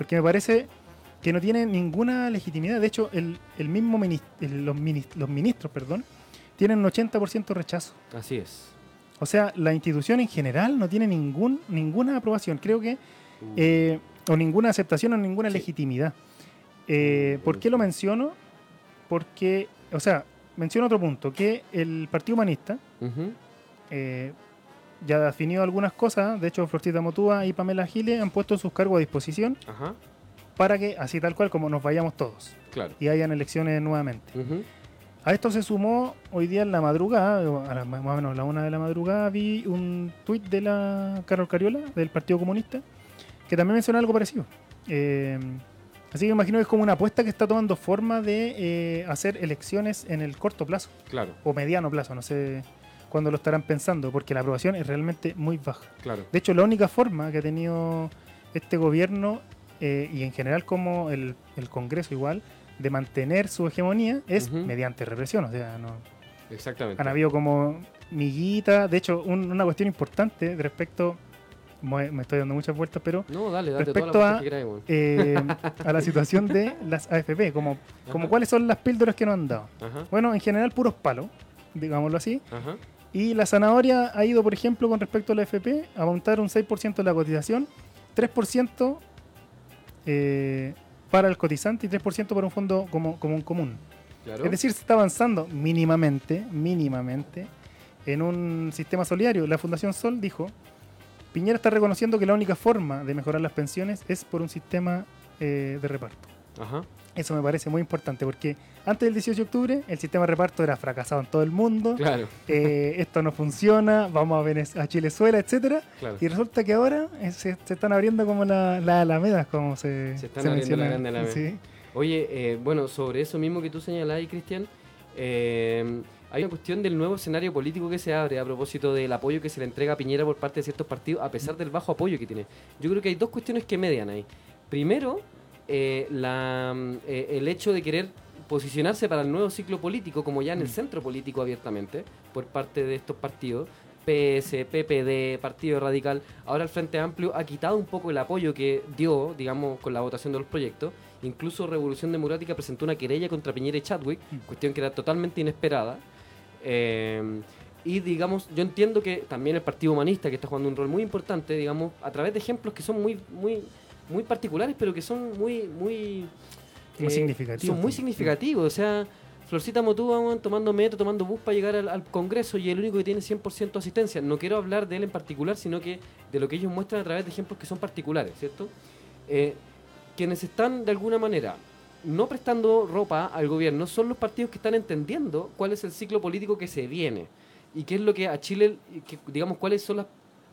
Porque me parece que no tiene ninguna legitimidad. De hecho, el, mismo los, los ministros perdón, tienen un 80% rechazo. Así es. O sea, la institución en general no tiene ningún, ninguna aprobación. Creo que. Eh, o ninguna aceptación o ninguna legitimidad. Eh, ¿Por qué lo menciono? Porque, o sea, menciono otro punto, que el Partido Humanista eh, ya definió algunas cosas, de hecho Florcita Motúa y Pamela Giles han puesto sus cargos a disposición para que, así tal cual como nos vayamos todos y hayan elecciones nuevamente. A esto se sumó hoy día en la madrugada, más o menos a la una de la madrugada, vi un tuit de la Carol Cariola, del Partido Comunista, que también menciona algo parecido. Eh, Así que imagino que es como una apuesta que está tomando forma de eh, hacer elecciones en el corto plazo. Claro. O mediano plazo, no sé cuándo lo estarán pensando, porque la aprobación es realmente muy baja. Claro. De hecho, la única forma que ha tenido este gobierno eh, y en general como el, Congreso igual, de mantener su hegemonía es mediante represión. O sea, no. Exactamente. Han habido como miguita. De hecho, una cuestión importante respecto me estoy dando muchas vueltas, pero respecto a, eh, a la situación de las AFP, como, como cuáles son las píldoras que nos han dado. Bueno, en general puros palos, digámoslo así. Y la zanahoria ha ido, por ejemplo, con respecto a la AFP, a montar un 6% de la cotización 3% eh, para el cotizante y 3% para un fondo como, común común. Es decir, se está avanzando mínimamente, mínimamente, en un sistema solidario. La Fundación Sol dijo, Piñera está reconociendo que la única forma de mejorar las pensiones es por un sistema eh, de reparto. Ajá. Eso me parece muy importante porque antes del 18 de octubre el sistema de reparto era fracasado en todo el mundo. Claro. Eh, esto no funciona, vamos a, a Chilezuela, etcétera. Y resulta que ahora eh, se, están abriendo como las la alamedas, como se, se están abriendo la grande alameda. Sí. Oye, eh, bueno, sobre eso mismo que tú señalás, Cristian, hay una cuestión del nuevo escenario político que se abre a propósito del apoyo que se le entrega a Piñera por parte de ciertos partidos, a pesar del bajo apoyo que tiene. Yo creo que hay dos cuestiones que median ahí. Primero, eh, la, eh, el hecho de querer posicionarse para el nuevo ciclo político, como ya en el mm. centro político abiertamente, por parte de estos partidos, PS, PPD, Partido Radical, ahora el Frente Amplio ha quitado un poco el apoyo que dio, digamos, con la votación de los proyectos. Incluso Revolución Democrática presentó una querella contra Piñera y Chadwick, mm. cuestión que era totalmente inesperada. Eh, y digamos, yo entiendo que también el Partido Humanista, que está jugando un rol muy importante, digamos, a través de ejemplos que son muy, muy muy particulares, pero que son muy, muy, muy eh, significativos. Son muy significativos. O sea, Florcita Motúa tomando metro, tomando bus para llegar al, Congreso y el único que tiene 100% asistencia. No quiero hablar de él en particular, sino que de lo que ellos muestran a través de ejemplos que son particulares, ¿cierto? Eh, quienes están de alguna manera no prestando ropa al gobierno son los partidos que están entendiendo cuál es el ciclo político que se viene y qué es lo que a Chile, digamos, cuáles son las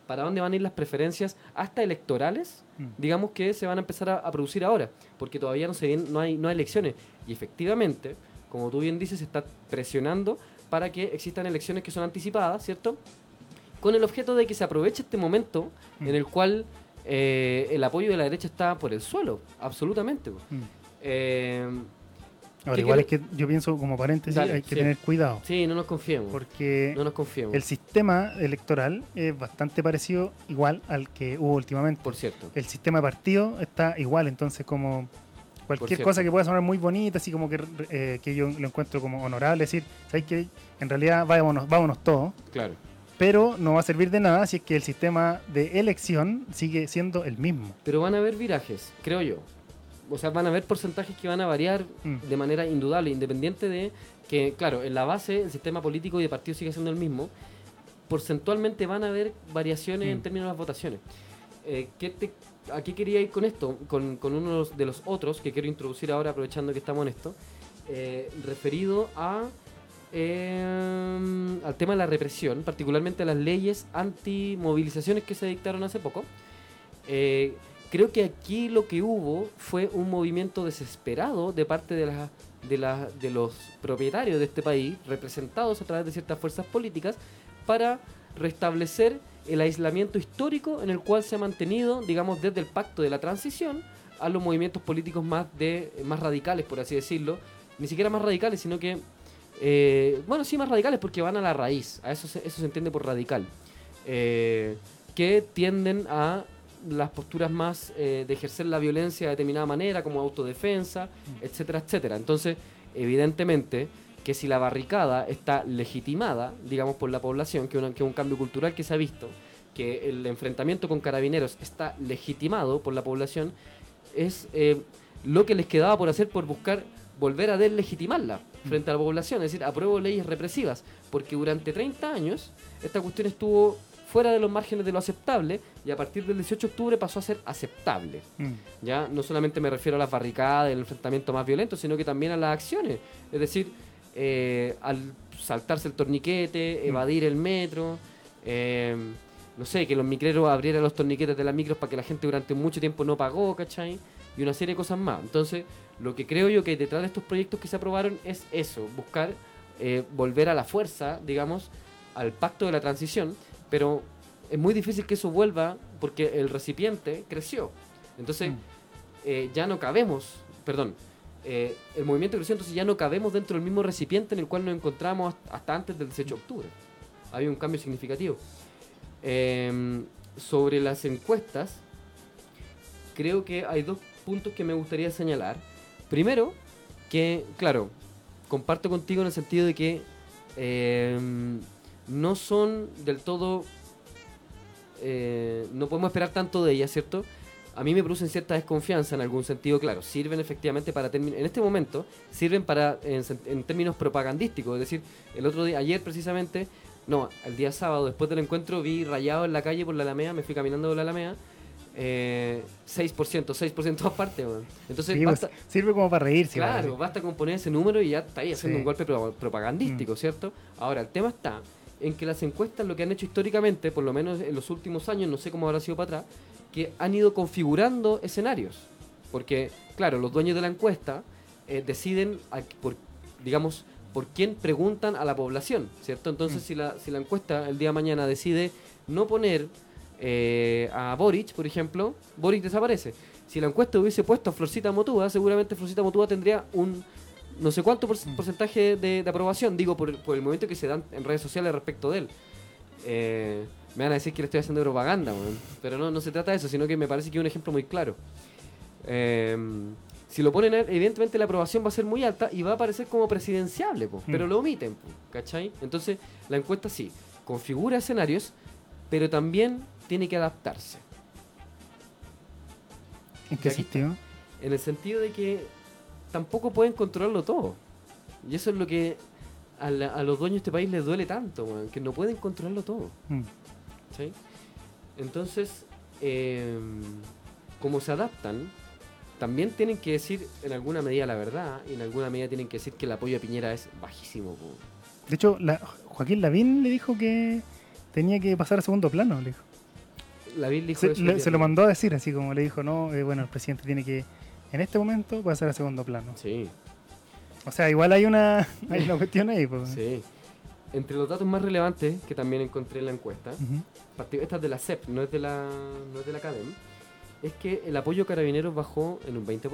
para dónde van a ir las preferencias hasta electorales, mm. digamos que se van a empezar a, producir ahora, porque todavía no, se no, hay, no hay elecciones. Y efectivamente, como tú bien dices, se está presionando para que existan elecciones que son anticipadas, ¿cierto? Con el objeto de que se aproveche este momento mm. en el cual eh, el apoyo de la derecha está por el suelo, absolutamente. Mm. Eh, Ahora, igual es que yo pienso, como paréntesis, hay que tener cuidado. Sí, no nos confiemos. Porque no nos el sistema electoral es bastante parecido, igual al que hubo últimamente. Por cierto. El sistema de partido está igual, entonces como cualquier cosa que pueda sonar muy bonita, así como que, eh, que yo lo encuentro como honorable, decir, ¿sabes que En realidad vámonos, vámonos todos. Claro. Pero no va a servir de nada si es que el sistema de elección sigue siendo el mismo. Pero van a haber virajes, creo yo o sea, van a haber porcentajes que van a variar mm. de manera indudable, independiente de que, claro, en la base el sistema político y de partido sigue siendo el mismo, porcentualmente van a haber variaciones en mm. términos de las votaciones. Eh, ¿qué te, ¿A qué quería ir con esto? Con, uno de los otros que quiero introducir ahora, aprovechando que estamos en esto, eh, referido a em, al tema de la represión, particularmente a las leyes anti-movilizaciones que se dictaron hace poco. Eh, Creo que aquí lo que hubo fue un movimiento desesperado de parte de, la, de, la, de los propietarios de este país, representados a través de ciertas fuerzas políticas, para restablecer el aislamiento histórico en el cual se ha mantenido, digamos, desde el pacto de la transición a los movimientos políticos más, de, más radicales, por así decirlo. Ni siquiera más radicales, sino que, eh, bueno, sí más radicales porque van a la raíz, a eso se, eso se entiende por radical, eh, que tienden a las posturas más eh, de ejercer la violencia de determinada manera, como autodefensa, etcétera, etcétera. Entonces, evidentemente que si la barricada está legitimada, digamos, por la población, que, es un cambio cultural que se ha visto, que el enfrentamiento con carabineros está legitimado por la población, es eh, lo que les quedaba por hacer por buscar volver a deslegitimarla frente a la población, es decir, apruebo leyes represivas, porque durante 30 años esta cuestión estuvo fuera de los márgenes de lo aceptable y a partir del 18 de octubre pasó a ser aceptable. Mm. Ya no solamente me refiero a las barricadas, el enfrentamiento más violento, sino que también a las acciones. Es decir, eh, al saltarse el torniquete, mm. evadir el metro, eh, no sé, que los micreros abrieran los torniquetes de las micros para que la gente durante mucho tiempo no pagó, ¿cachai? Y una serie de cosas más. Entonces, lo que creo yo que detrás de estos proyectos que se aprobaron es eso, buscar eh, volver a la fuerza, digamos, al pacto de la transición pero es muy difícil que eso vuelva porque el recipiente creció. Entonces, mm. eh, ya no cabemos, perdón, eh, el movimiento creció, entonces ya no cabemos dentro del mismo recipiente en el cual nos encontramos hasta antes del 18 de octubre. Había un cambio significativo. Em, sobre las encuestas, creo que hay dos puntos que me gustaría señalar. Primero, que, claro, comparto contigo en el sentido de que em, no son del todo... Eh, no podemos esperar tanto de ellas, ¿cierto? a mí me producen cierta desconfianza en algún sentido, claro, sirven efectivamente para en este momento sirven para en, términos propagandísticos, es decir, el otro día, ayer precisamente, no, el día sábado después del encuentro vi rayado en la calle por la Alameda, me fui caminando por la Alameda, eh, 6%, 6% aparte, Entonces pues, sirve como para reírse. Claro, basta con poner ese número y ya está ahí haciendo un golpe propagandístico, mm. ¿cierto? Ahora, el tema está en que las encuestas lo que han hecho históricamente, por lo menos en los últimos años, no sé cómo habrá sido para atrás, que han ido configurando escenarios. Porque, claro, los dueños de la encuesta eh, deciden, por, digamos, por quién preguntan a la población, ¿cierto? Entonces, mm. si, la, si la encuesta el día de mañana decide no poner eh, a Boric, por ejemplo, Boric desaparece. Si la encuesta hubiese puesto a Florcita Motúa, seguramente Florcita Motúa tendría un no sé cuánto mm. porcentaje de, aprobación, digo, por, el momento que se dan en redes sociales respecto de él. Eh, me van a decir que le estoy haciendo propaganda, pero no, no se trata de eso, sino que me parece que es un ejemplo muy claro. Em, si lo ponen, evidentemente la aprobación va a ser muy alta y va a parecer como presidenciable, pero mm. lo omiten, ¿cachai? Entonces, la encuesta sí, configura escenarios, pero también tiene que adaptarse. ¿En qué sentido? En el sentido de que tampoco pueden controlarlo todo. Y eso es lo que a, los dueños de este país les duele tanto, que no pueden controlarlo todo. Mm. Entonces, em, como se adaptan, también tienen que decir en alguna medida la verdad y en alguna medida tienen que decir que el apoyo a Piñera es bajísimo. De hecho, la, Joaquín Lavín le dijo que tenía que pasar a segundo plano. Le dijo. Lavín dijo se, se lo mandó a decir, así como le dijo, no, eh, bueno, el presidente tiene que en este momento pasar a segundo plano. Sí. O sea, igual hay una, hay una cuestión ahí. Pues. Sí. Entre los datos más relevantes que también encontré en la encuesta, esta es de la CEP, no es de la, no es de la CADEM, es que el apoyo a carabineros bajó en un 20%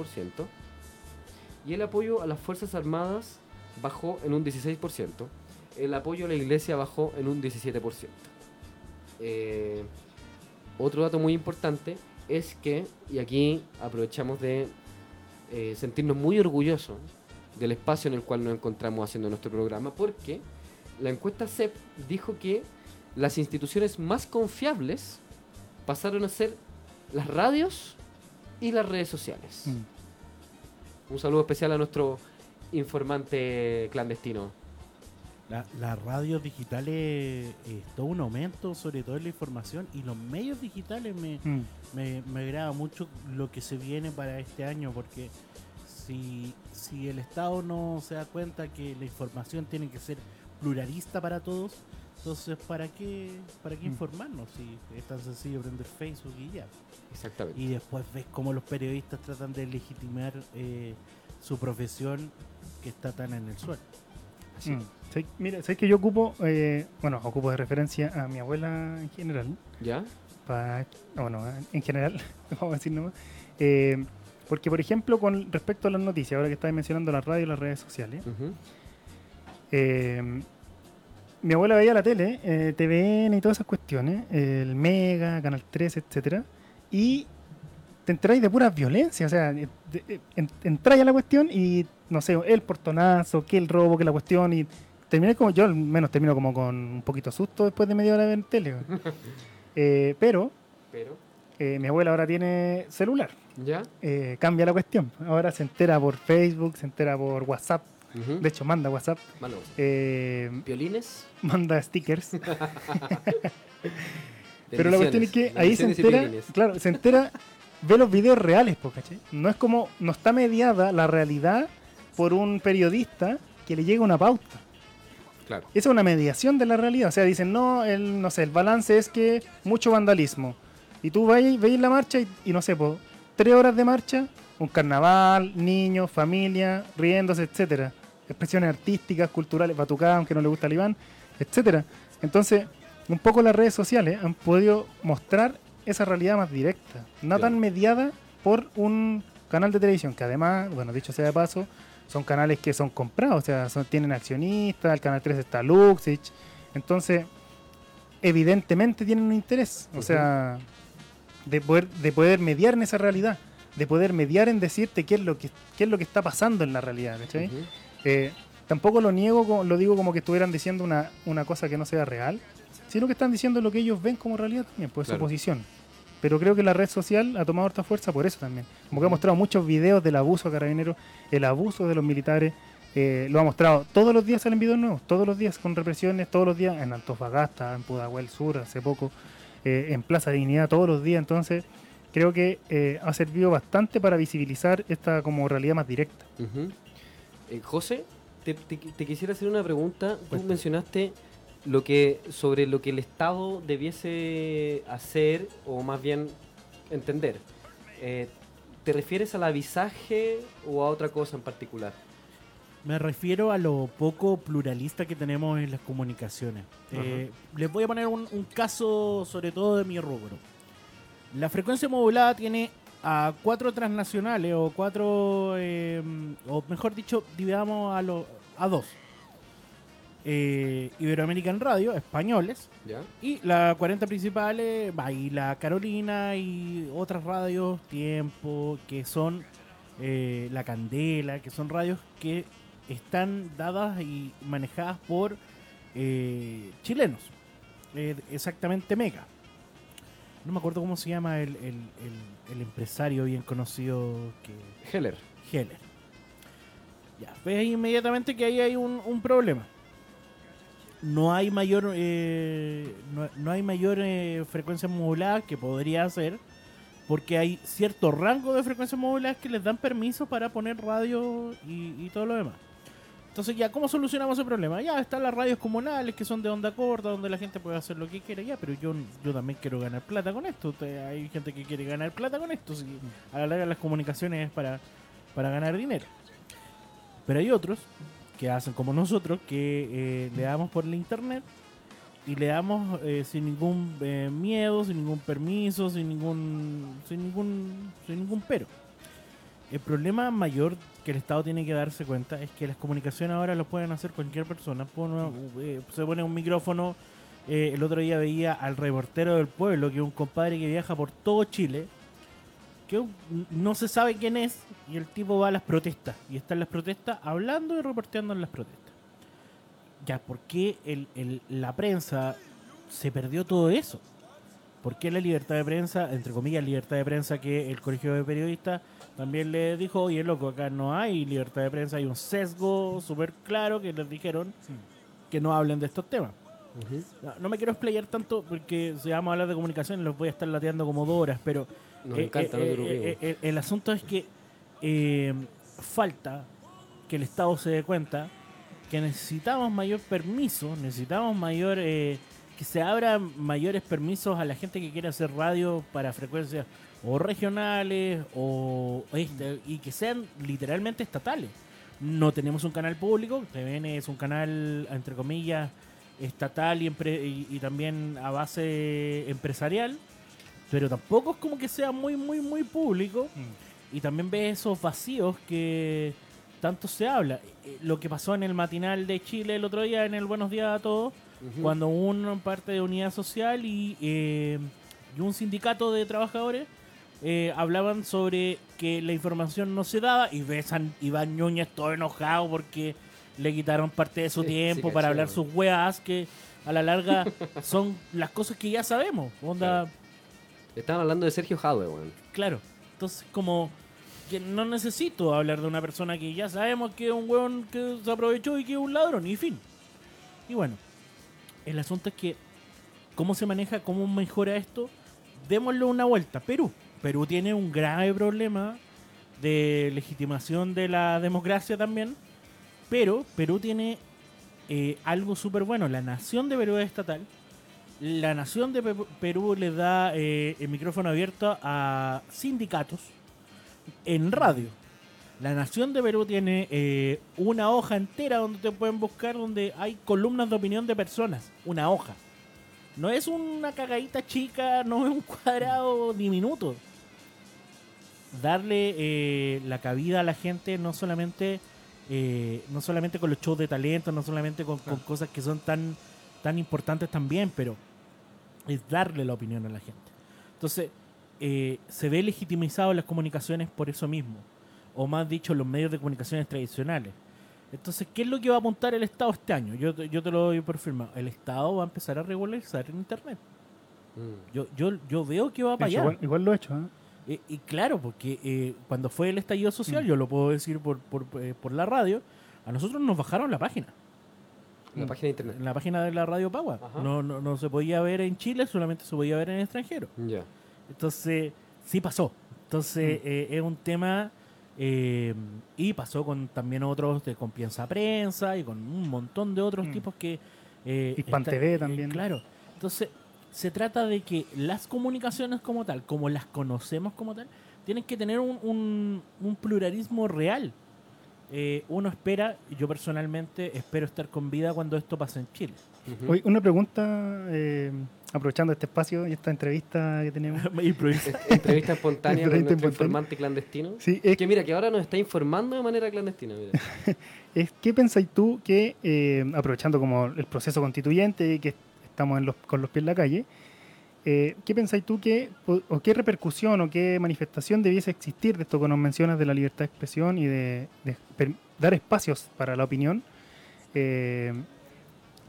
y el apoyo a las Fuerzas Armadas bajó en un 16%. El apoyo a la iglesia bajó en un 17%. Eh, otro dato muy importante es que, y aquí aprovechamos de eh, sentirnos muy orgullosos del espacio en el cual nos encontramos haciendo nuestro programa, porque la encuesta CEP dijo que las instituciones más confiables pasaron a ser las radios y las redes sociales. Mm. Un saludo especial a nuestro informante clandestino. Las radios digitales es todo un aumento, sobre todo en la información, y los medios digitales me, mm. me, me agrada mucho lo que se viene para este año, porque si, si el Estado no se da cuenta que la información tiene que ser pluralista para todos, entonces ¿para qué, para qué mm. informarnos si es tan sencillo prender Facebook y ya? Exactamente. Y después ves cómo los periodistas tratan de legitimar eh, su profesión que está tan en el suelo. Mm. Mira, sabes que yo ocupo, eh, bueno, ocupo de referencia a mi abuela en general. ¿Ya? bueno, en general, vamos a decir nomás. Eh, porque, por ejemplo, con respecto a las noticias, ahora que estabas mencionando la radio y las redes sociales, eh, mi abuela veía la tele, eh, TVN y todas esas cuestiones, el Mega, Canal 3, etcétera, y te entráis de pura violencia, o sea, entráis a la cuestión y, no sé, el portonazo, que el robo, que la cuestión, y terminé como, yo al menos termino como con un poquito susto después de media hora de ver tele. Eh, pero, pero. mi abuela ahora tiene celular. ¿Ya? Eh, cambia la cuestión. Ahora se entera por Facebook, se entera por WhatsApp. De hecho, manda WhatsApp. Eh, ¿Violines? Manda stickers. Pero la cuestión es que ahí se entera, claro, se entera, ve los videos reales, ¿cachai? No es como, no está mediada la realidad por un periodista que le llega una pauta. Claro. Esa es una mediación de la realidad. O sea, dicen, no, el, no sé, el balance es que mucho vandalismo. Y tú veis, veis la marcha y, y no sé, pues tres horas de marcha, un carnaval, niños, familia, riéndose, etcétera. Expresiones artísticas, culturales, batucadas, aunque no le gusta al Iván, etcétera. Entonces, un poco las redes sociales han podido mostrar esa realidad más directa, no tan mediada por un canal de televisión, que además, bueno, dicho sea de paso, son canales que son comprados, o sea, son, tienen accionistas, el canal 3 está Luxich, entonces, evidentemente tienen un interés, o sea, de poder, de poder mediar en esa realidad, de poder mediar en decirte qué es lo que, qué es lo que está pasando en la realidad, eh, tampoco lo niego, lo digo como que estuvieran diciendo una, cosa que no sea real, sino que están diciendo lo que ellos ven como realidad también, pues su posición. pero creo que la red social ha tomado harta fuerza por eso también. Como que ha mostrado muchos videos del abuso a carabineros, el abuso de los militares, eh, lo ha mostrado. Todos los días salen videos nuevos, todos los días con represiones, todos los días en Antofagasta, en Pudahuel Sur, hace poco, eh, en Plaza Dignidad, todos los días. Entonces, creo que eh, ha servido bastante para visibilizar esta como realidad más directa. José, te, quisiera hacer una pregunta. Tú mencionaste lo que sobre lo que el Estado debiese hacer o más bien entender. ¿Te refieres al avisaje o a otra cosa en particular? Me refiero a lo poco pluralista que tenemos en las comunicaciones. Eh, les voy a poner un, caso sobre todo de mi rubro. La frecuencia modulada tiene a cuatro transnacionales o cuatro, em, o mejor dicho, dividamos a, lo, a dos. Eh, Iberoamerican Radio, españoles, y la 40 principales, va, y la Carolina y otras radios, Tiempo, que son eh, La Candela, que son radios que están dadas y manejadas por eh, chilenos, eh, exactamente Mega. No me acuerdo cómo se llama el, empresario bien conocido que... Heller. Heller. Ya, ves inmediatamente que ahí hay un, problema. No hay mayor eh, no, hay mayor frecuencia modulada que podría ser porque hay cierto rango de frecuencias moduladas que les dan permiso para poner radio y todo lo demás. Entonces ya, ¿cómo solucionamos ese problema? Ya están las radios comunales que son de onda corta, donde la gente puede hacer lo que quiera, ya, pero yo, yo también quiero ganar plata con esto. hay gente que quiere ganar plata con esto. a la larga las comunicaciones es para, para ganar dinero. Pero hay otros que hacen como nosotros, que eh, le damos por el internet y le damos eh, sin ningún eh, miedo, sin ningún permiso, sin ningún, sin ningún, sin ningún pero. El problema mayor que el Estado tiene que darse cuenta es que las comunicaciones ahora lo pueden hacer cualquier persona. Eh, se pone un micrófono. Eh, el otro día veía al reportero del pueblo, que es un compadre que viaja por todo Chile, que no se sabe quién es, y el tipo va a las protestas. Y está en las protestas hablando y reporteando en las protestas. Ya, ¿por qué el, la prensa se perdió todo eso? ¿Por qué la libertad de prensa, entre comillas, libertad de prensa que el Colegio de Periodistas también le dijo, oye, loco, acá no hay libertad de prensa, hay un sesgo súper claro que les dijeron que no hablen de estos temas. no, me quiero explayar tanto porque si vamos a hablar de comunicación los voy a estar lateando como dos horas, pero eh, eh, eh, el asunto es que falta que el Estado se dé cuenta que necesitamos mayor permiso, necesitamos mayor que se abran mayores permisos a la gente que quiere hacer radio para frecuencias o regionales o este, y que sean literalmente estatales. No tenemos un canal público, TVN es un canal entre comillas estatal y, y, también a base empresarial, pero tampoco es como que sea muy muy muy público mm. y también ve esos vacíos que tanto se habla. Eh, lo que pasó en el matinal de Chile el otro día en el Buenos Días a todos cuando una parte de unidad social y, eh, y un sindicato de trabajadores eh, hablaban sobre que la información no se daba y besan Iván Núñez todo enojado porque le quitaron parte de su tiempo para hablar sus weas que a la larga son las cosas que ya sabemos. Onda... Estaban hablando de Sergio Jadwe, weón. Claro. Entonces, como que no necesito hablar de una persona que ya sabemos que es un weón que se aprovechó y que es un ladrón, y fin. Y bueno, el asunto es que, ¿cómo se maneja? ¿Cómo mejora esto? Démosle una vuelta. Perú. Perú tiene un grave problema de legitimación de la democracia también. Pero Perú tiene eh, algo súper bueno. La nación de Perú es estatal. La nación de Perú le da eh, el micrófono abierto a sindicatos en radio. La Nación de Perú tiene eh, una hoja entera donde te pueden buscar, donde hay columnas de opinión de personas. Una hoja. No es una cagadita chica, no es un cuadrado diminuto. Darle eh, la cabida a la gente no solamente, eh, no solamente con los shows de talento, no solamente con, cosas que son tan, tan importantes también, pero es darle la opinión a la gente. Entonces, se ve legitimizado las comunicaciones por eso mismo o más dicho, los medios de comunicaciones tradicionales. Entonces, ¿qué es lo que va a apuntar el Estado este año? Yo, yo te lo doy por firmado. El Estado va a empezar a regularizar en Internet. Mm. Yo, yo, yo veo que va para allá. Igual, lo he hecho. ¿eh? y claro, porque eh, cuando fue el estallido social, mm. yo lo puedo decir por, por, eh, por, la radio, a nosotros nos bajaron la página. La página de internet. La página de la radio Pagua. No, no, no, se podía ver en Chile, solamente se podía ver en extranjero. Ya. Entonces, sí pasó. Entonces, mm. es un tema eh, y pasó con también otros de con Piensa Prensa y con un montón de otros mm. tipos que... Eh, Hispan TV eh, también. claro. Entonces, se trata de que las comunicaciones como tal, como las conocemos como tal, tienen que tener un, un, pluralismo real. Eh, uno espera, yo personalmente espero estar con vida cuando esto pase en Chile. Hoy, una pregunta, eh, aprovechando este espacio y esta entrevista que tenemos. entrevista espontánea con nuestro informante clandestino. Sí, es que mira, que ahora nos está informando de manera clandestina. es, ¿Qué pensáis tú que, eh, aprovechando como el proceso constituyente que estamos en los, con los pies en la calle, eh, ¿qué pensáis tú que, o, qué repercusión o qué manifestación debiese existir de esto que nos mencionas de la libertad de expresión y de, dar espacios para la opinión eh,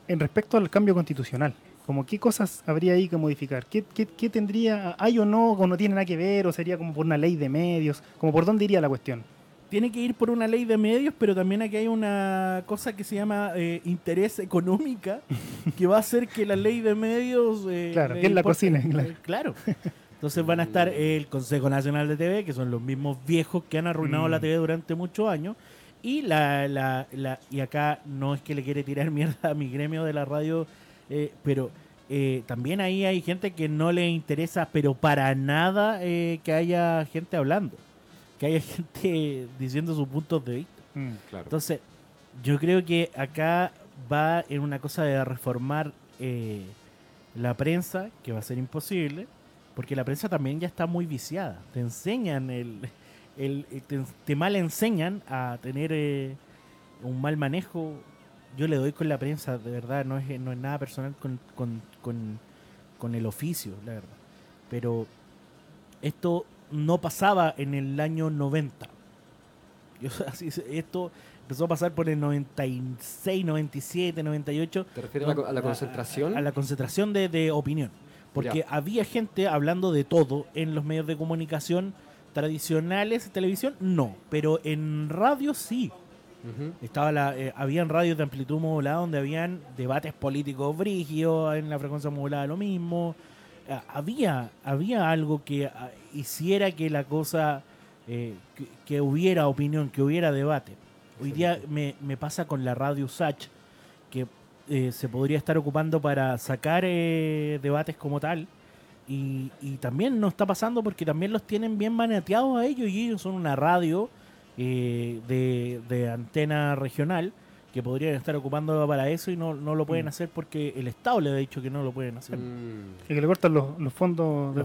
en respecto al cambio constitucional? como qué cosas habría ahí que modificar, ¿Qué, qué, tendría, hay o no, o no tiene nada que ver, o sería como por una ley de medios, como por dónde iría la cuestión. Tiene que ir por una ley de medios, pero también aquí hay una cosa que se llama eh, interés económica, que va a hacer que la ley de medios... Eh, claro, que es la cocina. Eh, claro. Entonces van a estar el Consejo Nacional de TV, que son los mismos viejos que han arruinado la mm. TV durante muchos años, y la, la, la, y acá no es que le quiere tirar mierda a mi gremio de la radio eh, pero eh, también ahí hay gente que no le interesa, pero para nada eh, que haya gente hablando, que haya gente diciendo sus puntos de vista. Mm, Entonces, yo creo que acá va en una cosa de reformar la prensa, que va a ser imposible, porque la prensa también ya está muy viciada. Te enseñan el, el, te, te, mal enseñan a tener un mal manejo yo le doy con la prensa, de verdad, no es, no es nada personal con, con, con, el oficio, la verdad. Pero esto no pasaba en el año 90. Yo, así, esto empezó a pasar por el 96, 97, 98. ¿Te refieres a, la, concentración? A, la concentración de, de opinión. Porque había gente hablando de todo en los medios de comunicación tradicionales, televisión, no. Pero en radio sí. Estaba la, eh, habían radios de amplitud modulada donde habían debates políticos brígidos, en la frecuencia modulada lo mismo. Eh, había, había algo que hiciera que la cosa, eh, que, hubiera opinión, que hubiera debate. Hoy día me, me, pasa con la radio Sach, que se podría estar ocupando para sacar debates como tal. Y, y también no está pasando porque también los tienen bien maneteados a ellos y ellos son una radio eh, de, de, antena regional que podrían estar ocupando para eso y no, no lo pueden mm. hacer porque el Estado le ha dicho que no lo pueden hacer. Mm. Y que le cortan los, los fondos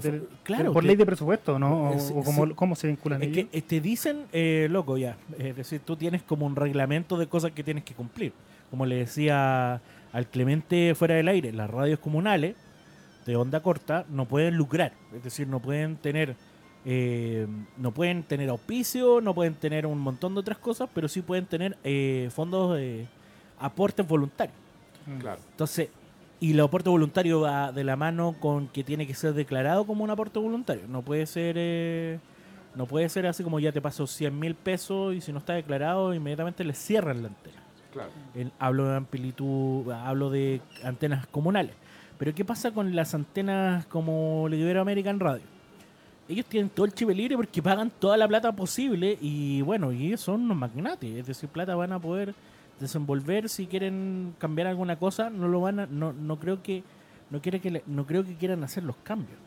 claro, por ley de presupuesto, ¿no? O, cómo, se vinculan es que eh, te dicen, eh, loco, ya, es decir, tú tienes como un reglamento de cosas que tienes que cumplir. Como le decía al Clemente fuera del aire, las radios comunales de onda corta no pueden lucrar, es decir, no pueden tener eh, no pueden tener auspicio, no pueden tener un montón de otras cosas, pero sí pueden tener eh, fondos de aportes voluntarios. Mm. Claro. Entonces, y el aporte voluntario va de la mano con que tiene que ser declarado como un aporte voluntario. No puede ser eh, no puede ser así como ya te paso 100 mil pesos y si no está declarado, inmediatamente le cierran la antena. Claro. hablo de amplitud, hablo de antenas comunales. Pero ¿qué pasa con las antenas como le American Radio? Ellos tienen todo el chip libre porque pagan toda la plata posible y bueno, y son unos magnates, es decir, plata van a poder desenvolver si quieren cambiar alguna cosa, no lo van a, no, no creo que no quiere que no creo que quieran hacer los cambios.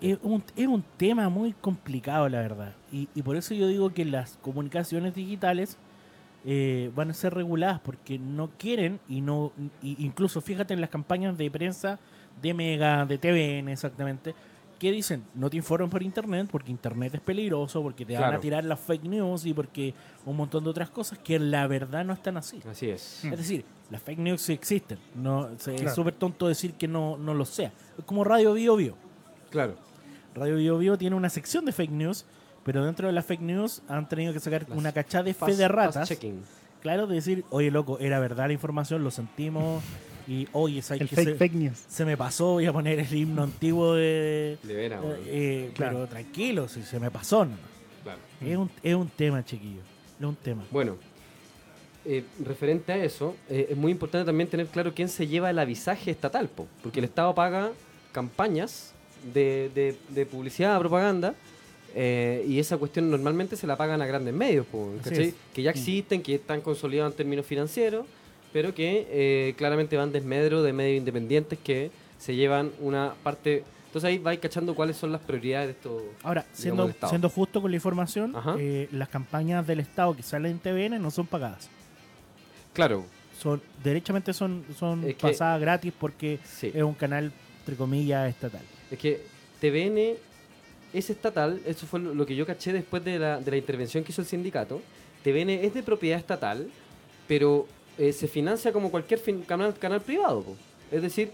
Es un, es un, tema muy complicado, la verdad. Y, y, por eso yo digo que las comunicaciones digitales eh, van a ser reguladas porque no quieren y no incluso fíjate en las campañas de prensa de Mega, de TVN exactamente, ¿qué dicen? No te informen por internet porque internet es peligroso, porque te van a tirar las fake news y porque un montón de otras cosas que la verdad no están así. Así es. Es decir, las fake news sí existen. No, Es súper tonto decir que no, no lo sea. Es como Radio Bio Bio. Claro. Radio Bio Bio tiene una sección de fake news, pero dentro de las fake news han tenido que sacar una cachada de fe de ratas. Claro, de decir, oye loco, era verdad la información, lo sentimos, Y oye, ¿sabes El que fake, se, fake news. se me pasó, voy a poner el himno antiguo de... De veras, weón. eh, Claro. Pero tranquilo, si se me pasó. Claro. Es, un, es un tema, chiquillo. Es un tema. Bueno, eh, referente a eso, eh, es muy importante también tener claro quién se lleva el avisaje estatal, po, porque el Estado paga campañas de, de- de publicidad, propaganda, eh, y esa cuestión normalmente se la pagan a grandes medios, po, es. que ya existen, que están consolidados en términos financieros, pero que eh, claramente van desmedro de medios independientes que se llevan una parte... Entonces ahí vais cachando cuáles son las prioridades de estos... Ahora, siendo, siendo justo con la información, eh, las campañas del Estado que salen en TVN no son pagadas. Claro, Son, derechamente son, son Es que- pasadas gratis porque sí. es un canal, entre comillas, estatal. Es que TVN es estatal, eso fue lo lo que yo caché después de la, de la intervención que hizo el sindicato. TVN es de propiedad estatal, pero eh, se financia como cualquier fin- canal, canal privado, po. es decir,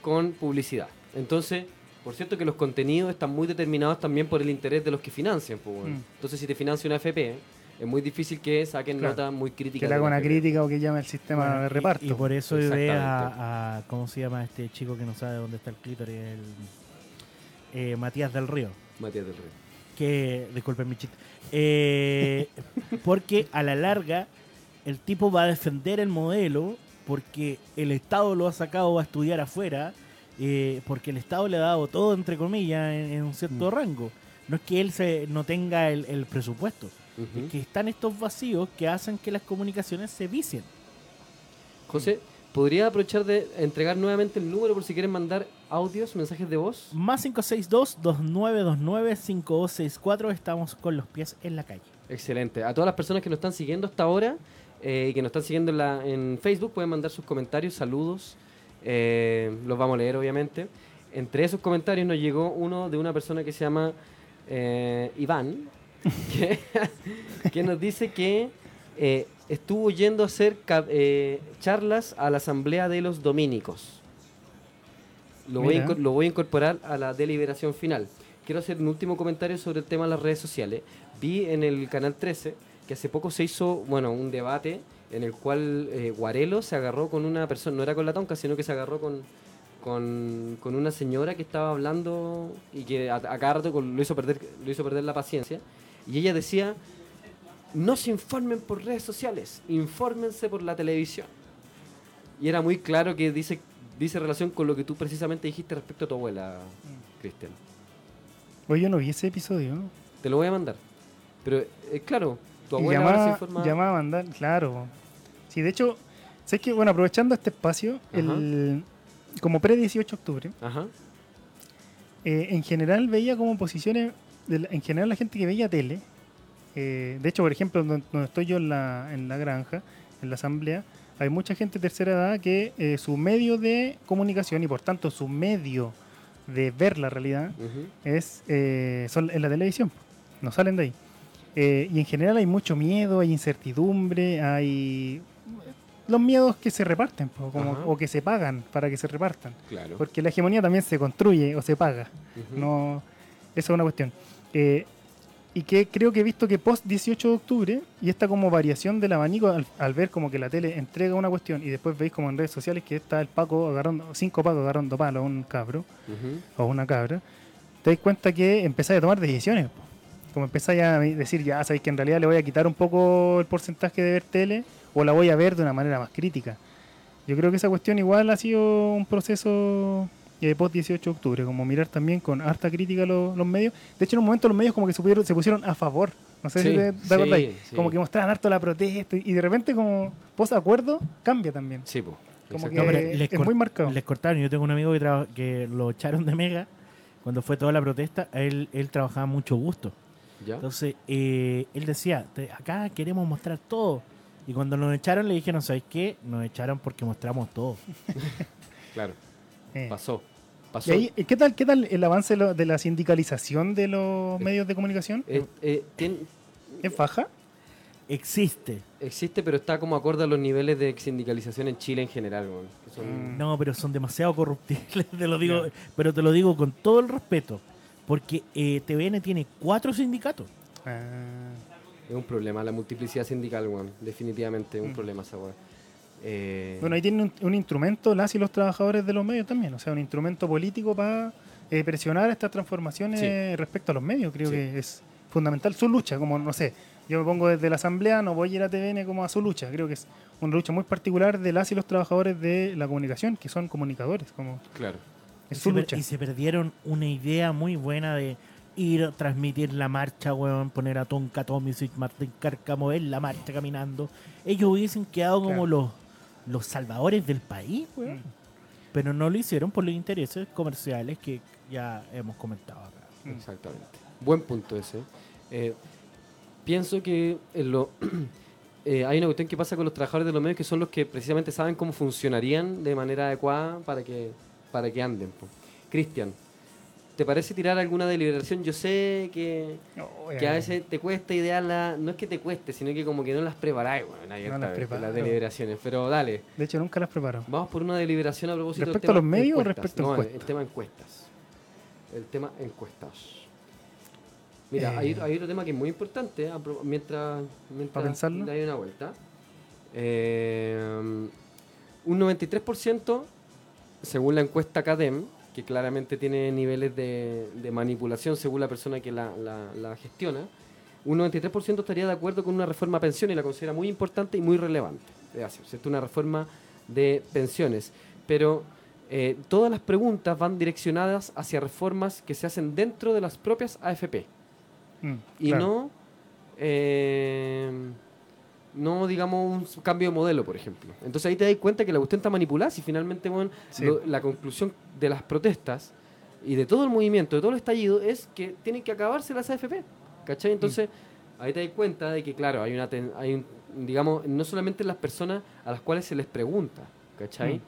con publicidad. Entonces, por cierto que los contenidos están muy determinados también por el interés de los que financian. po. Mm. Entonces, si te financia una FP, es muy difícil que saquen Claro. notas muy críticas. Que le haga una FP. crítica o que llame el sistema Bueno, de reparto. Y, por eso ve a, a- ¿Cómo se llama este chico que no sabe dónde está el clítoris? El, eh, Matías del Río. Matías del Rey. Que, disculpen mi chiste. Eh, porque a la larga el tipo va a defender el modelo porque el Estado lo ha sacado a estudiar afuera, eh, porque el Estado le ha dado todo, entre comillas, en, en un cierto Mm. rango. No es que él se, no tenga el, el presupuesto, es que están estos vacíos que hacen que las comunicaciones se vicien. José, ¿podría aprovechar de entregar nuevamente el número por si quieren mandar audios, mensajes de voz? Más 562-2929-5264, estamos con los pies en la calle. Excelente. A todas las personas que nos están siguiendo hasta ahora eh, y que nos están siguiendo en, la- en Facebook, pueden mandar sus comentarios, saludos. eh, los vamos a leer, obviamente. Entre esos comentarios nos llegó uno de una persona que se llama eh, Iván, que, que nos dice que estuvo yendo a hacer charlas a la asamblea de los dominicos. Lo voy, a lo voy a incorporar a la deliberación final. Quiero hacer un último comentario sobre el tema de las redes sociales. Vi en el canal 13 que hace poco se hizo, bueno, un debate en el cual eh, Guarelo se agarró con una persona, no era con la tonca, sino que se agarró con, con, con una señora que estaba hablando y que a, a cada rato con- lo hizo, perder, lo hizo perder la paciencia. Y ella decía, no se informen por redes sociales, infórmense por la televisión. Y era muy claro que dice, dice relación con lo que tú precisamente dijiste respecto a tu abuela, Cristian. Oye, yo no vi ese episodio. Te lo voy a mandar. Pero, eh, claro, tu abuela se llamaba, llamaba a mandar, claro. Sí, de hecho, sé que, bueno, aprovechando este espacio, el, como pre-18 de octubre, Ajá. eh, en general veía como posiciones, de la- en general la gente que veía tele, eh, de hecho, por ejemplo, donde, donde estoy yo en la, en la granja, en la asamblea, hay mucha gente de tercera edad que eh, su medio de comunicación y por tanto su medio de ver la realidad ujú. es eh, son en la televisión, no salen de ahí. Eh, y en general hay mucho miedo, hay incertidumbre, hay los miedos que se reparten como- o que se pagan para que se repartan. Claro. Porque la hegemonía también se construye o se paga. Ujú. No, eso es una cuestión. Eh, y que creo que he visto que post 18 de octubre y esta como variación del abanico al, al ver como que la tele entrega una cuestión y después veis como en redes sociales que está el Paco agarrando, cinco Pacos agarrando palo a un cabro Ujú. o una cabra, te das cuenta que empezáis a tomar decisiones. po. Como empezáis a decir, ya sabéis que en realidad le voy a quitar un poco el porcentaje de ver tele o la voy a ver de una manera más crítica. Yo creo que esa cuestión igual ha sido un proceso eh, post 18 de octubre, como mirar también con harta crítica los, los medios. De hecho, en un momento los medios como que se, pusieron- se pusieron a favor. No sé Sí, si te, te sí, acordáis. sí. Como que mostraban harto la protesta y de repente como post acuerdo cambia también. Sí, po. Como que No, es muy marcado. Les cortaron. Yo tengo un amigo que, que lo echaron de Mega cuando fue toda la protesta. Él, él trabajaba mucho gusto. ¿Ya? Entonces, eh, él decía, "Te- acá queremos mostrar todo. Y cuando nos echaron, le dijeron, ¿sabes qué? Nos echaron porque mostramos todo. Claro. Eh. Pasó. ¿Y Pasó. ahí, ¿Qué tal, qué tal el avance de lo- de la sindicalización de los Eh. medios de comunicación? Eh, eh, tien- ¿Es baja? Existe. existe, pero está como acorde a los niveles de sindicalización en Chile en general. weón, que son- Mm. No, pero son demasiado corruptibles, te lo digo, pero te lo digo con todo el respeto. Porque eh, TVN tiene cuatro sindicatos. Ah, Es un problema la multiplicidad sindical, weón. Definitivamente es un Mm. problema esa weón. Eh, bueno, ahí tienen un, instrumento, las y los trabajadores de los medios también, o sea, un instrumento político para eh, presionar estas transformaciones respecto a los medios. Creo que es fundamental su lucha, como no sé, yo me pongo desde la Asamblea, no voy a ir a TVN como a su lucha, creo que es una lucha muy particular de las y los trabajadores de la comunicación, que son comunicadores. Como claro. Es su lucha. Y se perdieron una idea muy buena de ir a transmitir la marcha, weón, poner a Tonka Tomisic, Martín Cárcamo en la marcha caminando. Ellos hubiesen quedado como los los salvadores del país, mm. Pero no lo hicieron por los intereses comerciales que ya hemos comentado acá. Mm. Exactamente. Buen punto ese. Eh, pienso que lo, eh, hay una cuestión que pasa con los trabajadores de los medios que son los que precisamente saben cómo funcionarían de manera adecuada para que, para que anden. Cristian, ¿Te parece tirar alguna deliberación? Yo sé que, que a veces te cuesta idearla, no es que te cueste, sino que como que no las preparáis, bueno, las, deliberaciones, pero dale. De hecho, nunca las preparo. Vamos por una deliberación a propósito ¿Respecto a los medios o respecto a encuestas? el tema encuestas. El tema encuestas. Mira, hay, eh. otro tema que es muy importante, ¿eh? mientras, mientras hay una vuelta. Eh, un 93%, según la encuesta CADEM, que claramente tiene niveles de, manipulación según la persona que la, gestiona, un 93% estaría de acuerdo con una reforma a pensiones y la considera muy importante y muy relevante de hacer, Una reforma de pensiones. Pero eh, todas las preguntas van direccionadas hacia reformas que se hacen dentro de las propias AFP. Mm, y no... Eh, no digamos un cambio de modelo, por ejemplo. Entonces ahí te das cuenta que la cuestión está manipulada y finalmente bueno, la conclusión de las protestas y de todo el movimiento, de todo el estallido, es que tienen que acabarse las AFP. ¿Cachai? Entonces mm. ahí te das cuenta de que, claro, hay una, hay un, digamos, no solamente las personas a las cuales se les pregunta, ¿cachai? Mm.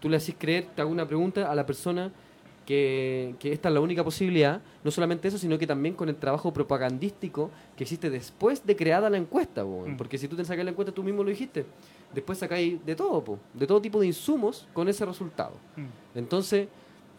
Tú le haces creer, te hago una pregunta a la persona que, esta es la única posibilidad, no solamente eso, sino que también con el trabajo propagandístico que existe después de creada la encuesta, mm. porque si tú te sacas la encuesta, tú mismo lo dijiste, después sacáis de todo, de todo tipo de insumos con ese resultado. Mm. Entonces,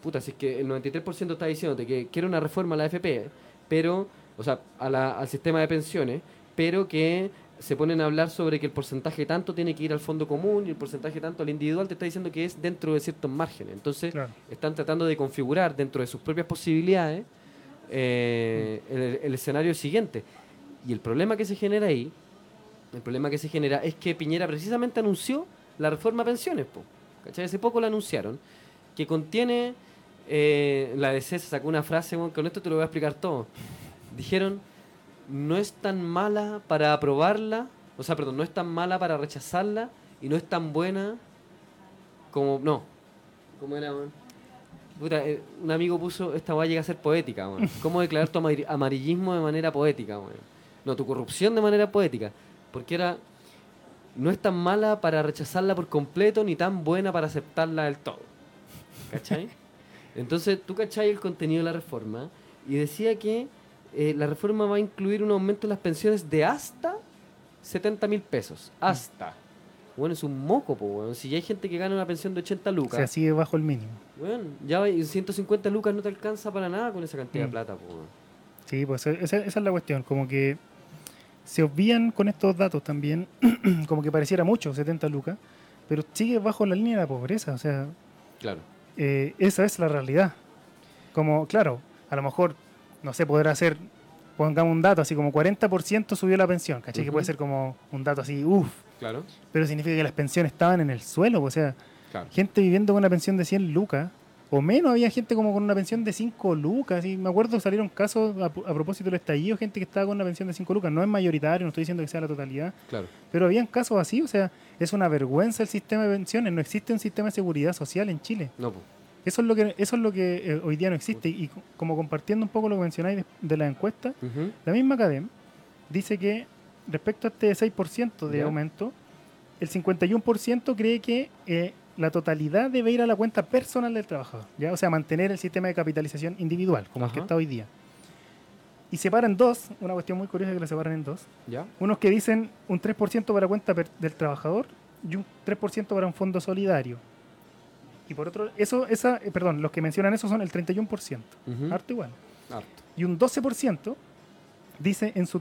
puta, si es que el 93% está diciéndote que quiere una reforma a la AFP, pero, o sea, al sistema de pensiones, pero que se ponen a hablar sobre que el porcentaje tanto tiene que ir al fondo común y el porcentaje tanto al individual, te está diciendo que es dentro de ciertos márgenes. Entonces, están tratando de configurar dentro de sus propias posibilidades eh, el, escenario siguiente. Y el problema que se genera ahí, el problema que se genera es que Piñera precisamente anunció la reforma a pensiones. Po, Hace poco la anunciaron, que contiene, eh, la DC se sacó una frase, con esto te lo voy a explicar todo. Dijeron no es tan mala para aprobarla, o sea, perdón, no es tan mala para rechazarla y no es tan buena como, no, como era, Puta, eh, un amigo puso, esta va a llegar a ser poética, man. ¿Cómo declarar tu amarillismo de manera poética, man? No, tu corrupción de manera poética. Porque era, no es tan mala para rechazarla por completo ni tan buena para aceptarla del todo. ¿Cachai? Entonces, tú cachai el contenido de la reforma y decía que eh, la reforma va a incluir un aumento en las pensiones de hasta 70 mil pesos. Hasta. Bueno, es un moco, pues, Si ya hay gente que gana una pensión de 80 lucas. O sea, sigue bajo el mínimo. Bueno, ya 150 lucas no te alcanza para nada con esa cantidad de mm. plata, pues. Sí, pues esa, es la cuestión. Como que se obvían con estos datos también, como que pareciera mucho, 70 lucas, pero sigue bajo la línea de la pobreza. O sea, claro. Eh, esa es la realidad. Como, claro, a lo mejor no sé, podrá ser, pongamos un dato, así como 40% subió la pensión, ¿cachai? Que puede ser como un dato así, uff. Claro. Pero significa que las pensiones estaban en el suelo, o sea, gente viviendo con una pensión de 100 lucas, o menos, había gente como con una pensión de 5 lucas, y me acuerdo salieron casos a, propósito del estallido, gente que estaba con una pensión de 5 lucas, no es mayoritario, no estoy diciendo que sea la totalidad, claro. pero habían casos así, o sea, es una vergüenza el sistema de pensiones, no existe un sistema de seguridad social en Chile. No, pues. Eso es lo que, eso es lo que eh, hoy día no existe. Y como compartiendo un poco lo que mencionáis de, la encuesta, la misma Academ dice que respecto a este 6% de aumento, el 51% cree que eh, la totalidad debe ir a la cuenta personal del trabajador. ¿ya? O sea, mantener el sistema de capitalización individual, como el que está hoy día. Y separan dos, una cuestión muy curiosa que la separan en dos. ¿Ya? Unos que dicen un 3% para cuenta del trabajador y un 3% para un fondo solidario. Y por otro, eso, esa, eh, perdón, los que mencionan eso son el 31%, harto igual. Y un 12% dice en su,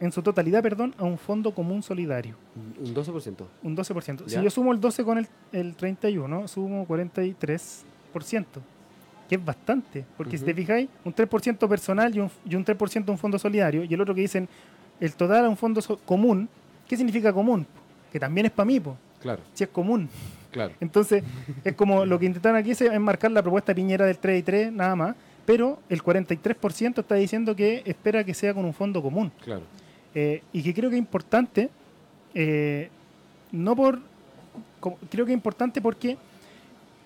en su totalidad perdón, a un fondo común solidario. Un 12%. Un 12%. Si yo sumo el 12 con el, el 31, sumo 43%, que es bastante. Porque si te fijáis, un 3% personal y un, y un 3% un fondo solidario, y el otro que dicen el total a un fondo común, ¿qué significa común? Que también es para mí, pues. Claro. Si es común. Claro. Entonces, es como lo que intentaron aquí es marcar la propuesta Piñera del 3 y 3, nada más pero el 43% está diciendo que espera que sea con un fondo común. Claro. Eh, y que creo que es importante, eh, no por. creo que es importante porque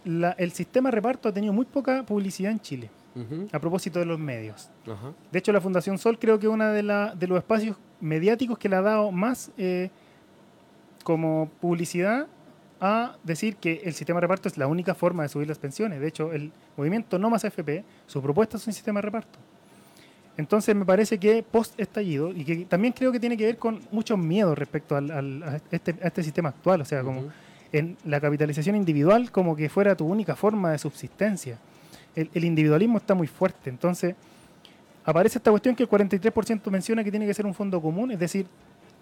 el sistema de reparto ha tenido muy poca publicidad en Chile, a propósito de los medios. De hecho, la Fundación Sol creo que es uno de, de los espacios mediáticos que le ha dado más eh, como publicidad a decir que el sistema de reparto es la única forma de subir las pensiones. De hecho, el movimiento No Más FP, su propuesta es un sistema de reparto. Entonces me parece que post estallido, y que también creo que tiene que ver con muchos miedos respecto al, este, a, este, sistema actual, o sea, como en la capitalización individual como que fuera tu única forma de subsistencia. El, el individualismo está muy fuerte, entonces aparece esta cuestión que el 43% menciona que tiene que ser un fondo común, es decir,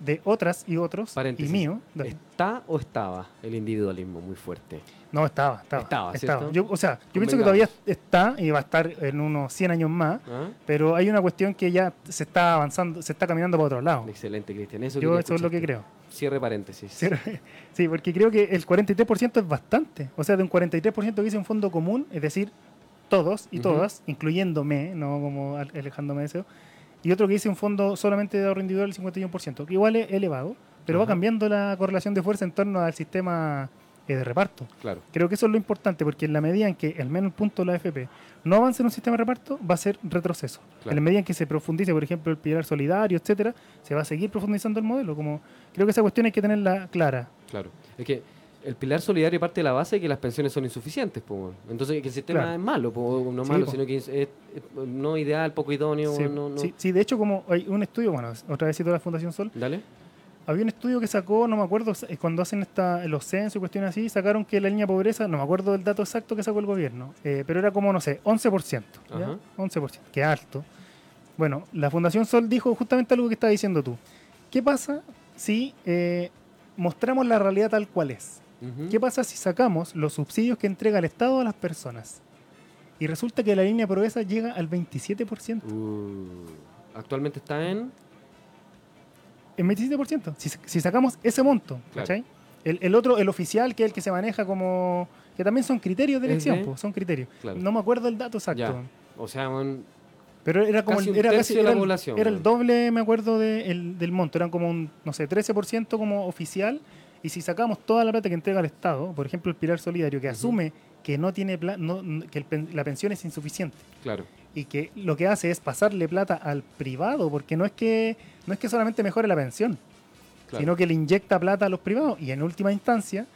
de otras y otros y mío. ¿Está o estaba el individualismo muy fuerte? No, estaba, estaba. Estaba, Yo, o sea, yo pienso que todavía está y va a estar en unos 100 años más, ¿Ah? pero hay una cuestión que ya se está avanzando, se está caminando para otro lado. Excelente, Cristian. Eso yo eso es lo que creo. Cierre paréntesis. sí, porque creo que el 43% es bastante. O sea, de un 43% que dice un fondo común, es decir, todos y todas, incluyéndome, no como alejándome de eso, y otro que dice un fondo solamente de ahorro individual el 51%, que igual es elevado, pero va cambiando la correlación de fuerza en torno al sistema eh, de reparto. Claro. Creo que eso es lo importante, porque en la medida en que al menos el punto de la AFP no avance en un sistema de reparto, va a ser retroceso. En la medida en que se profundice, por ejemplo, el pilar solidario, etcétera, se va a seguir profundizando el modelo. Como creo que esa cuestión hay que tenerla clara. Claro. Es que el pilar solidario parte de la base de que las pensiones son insuficientes. Entonces, que el sistema es malo, no malo, sino que es, no ideal, poco idóneo. Sí, sí, de hecho, como hay un estudio, bueno, otra vez cito la Fundación Sol. Dale. Había un estudio que sacó, no me acuerdo, cuando hacen esta, los censos y cuestiones así, sacaron que la línea de pobreza, no me acuerdo del dato exacto que sacó el gobierno, eh, pero era como, no sé, 11%. ¿ya? 11%, que alto. Bueno, la Fundación Sol dijo justamente algo que estás diciendo tú. ¿Qué pasa si eh, mostramos la realidad tal cual es? ¿Qué pasa si sacamos los subsidios que entrega el Estado a las personas? Y resulta que la línea de pobreza llega al 27%. Uh, actualmente está en... En 27%. Si, sacamos ese monto, El, otro, el oficial, que es el que se maneja como... Que también son criterios de elección, son criterios. No me acuerdo el dato exacto. O sea, pero era como el, era casi, era, el, doble, me acuerdo, del monto. Eran como un, no sé, 13% como oficial y si sacamos toda la plata que entrega el Estado, por ejemplo el pilar solidario, que asume que no tiene no, que la pensión es insuficiente. Claro. Y que lo que hace es pasarle plata al privado, porque no es que, no es que solamente mejore la pensión, sino que le inyecta plata a los privados. Y en última instancia,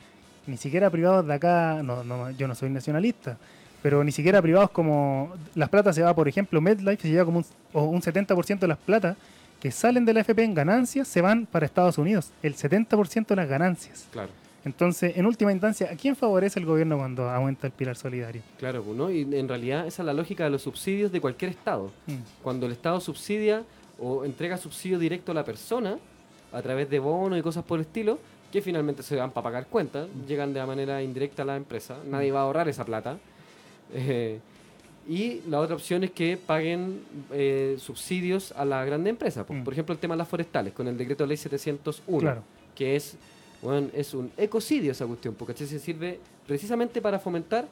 ni siquiera privados de acá, no, no, yo no soy nacionalista, pero ni siquiera privados como las plata se va, por ejemplo, MedLife se lleva como un, o un 70% de las plata que salen de la FP en ganancias se van para Estados Unidos, el 70% de las ganancias. Claro. Entonces, en última instancia, ¿a quién favorece el gobierno cuando aumenta el pilar solidario? Claro, pues, ¿no? y en realidad esa es la lógica de los subsidios de cualquier Estado. Mm. Cuando el Estado subsidia o entrega subsidio directo a la persona a través de bonos y cosas por el estilo, que finalmente se dan para pagar cuentas, mm. llegan de manera indirecta a la empresa, nadie va a ahorrar esa plata. Eh, y la otra opción es que paguen eh, subsidios a la grande empresa. Por, mm. por, ejemplo, el tema de las forestales, con el decreto de ley 701, que es, bueno, es un ecocidio esa cuestión, porque se sirve precisamente para fomentar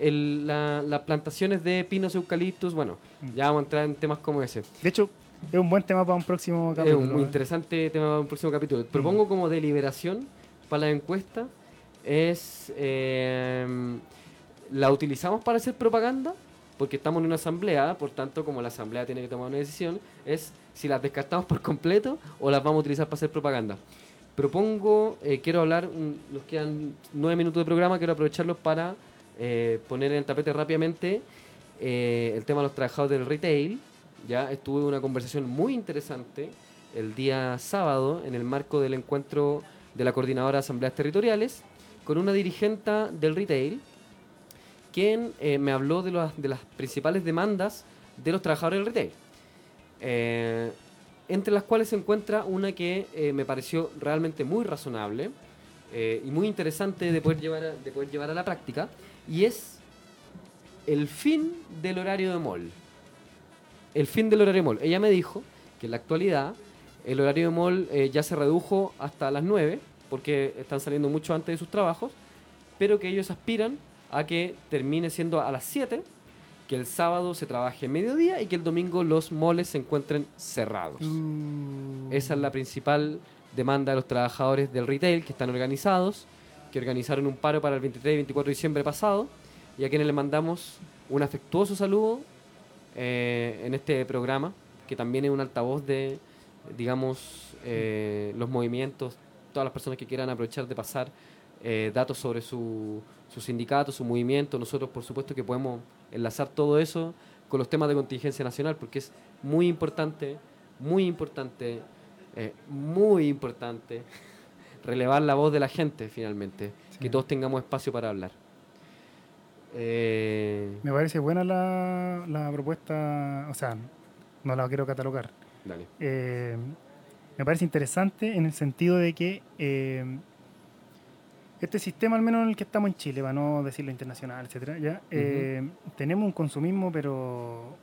las plantaciones de pinos eucaliptus. Bueno, mm. ya vamos a entrar en temas como ese. De hecho, es un buen tema para un próximo capítulo. Es un muy interesante tema para un próximo capítulo. Propongo mm. como deliberación para la encuesta es... Eh, ¿La utilizamos para hacer propaganda? Porque estamos en una asamblea, por tanto, como la asamblea tiene que tomar una decisión, es si las descartamos por completo o las vamos a utilizar para hacer propaganda. Propongo, eh, quiero hablar, nos quedan nueve minutos de programa, quiero aprovecharlos para eh, poner en el tapete rápidamente eh, el tema de los trabajadores del retail. Ya estuve una conversación muy interesante el día sábado en el marco del encuentro de la coordinadora de asambleas territoriales con una dirigente del retail quien eh, me habló de, de, las principales demandas de los trabajadores del retail. Eh, entre las cuales se encuentra una que eh, me pareció realmente muy razonable y muy interesante de poder, llevar a, de poder llevar a la práctica, y es el fin del horario de mall. El fin del horario de mall. Ella me dijo que en la actualidad el horario de mall ya se redujo hasta las 9, porque están saliendo mucho antes de sus trabajos, pero que ellos aspiran a que termine siendo a las 7 que el sábado se trabaje mediodía y que el domingo los moles se encuentren cerrados. Uh. Esa es la principal demanda de los trabajadores del retail que están organizados, que organizaron un paro para el 23 y 24 de diciembre pasado y a quienes les mandamos un afectuoso saludo eh, en este programa, que también es un altavoz de, digamos, eh, los movimientos, todas las personas que quieran aprovechar de pasar eh, datos sobre su, su sindicato, su movimiento. Nosotros, por supuesto, que podemos enlazar todo eso con los temas de contingencia nacional, porque es muy importante, muy importante, eh, muy importante relevar la voz de la gente finalmente, que todos tengamos espacio para hablar. Eh, Me parece buena la, la propuesta, o sea, no la quiero catalogar. dale. Eh, me parece interesante en el sentido de que este sistema, al menos en el que estamos en Chile, para no decirlo internacional, etcétera, ya eh, tenemos un consumismo pero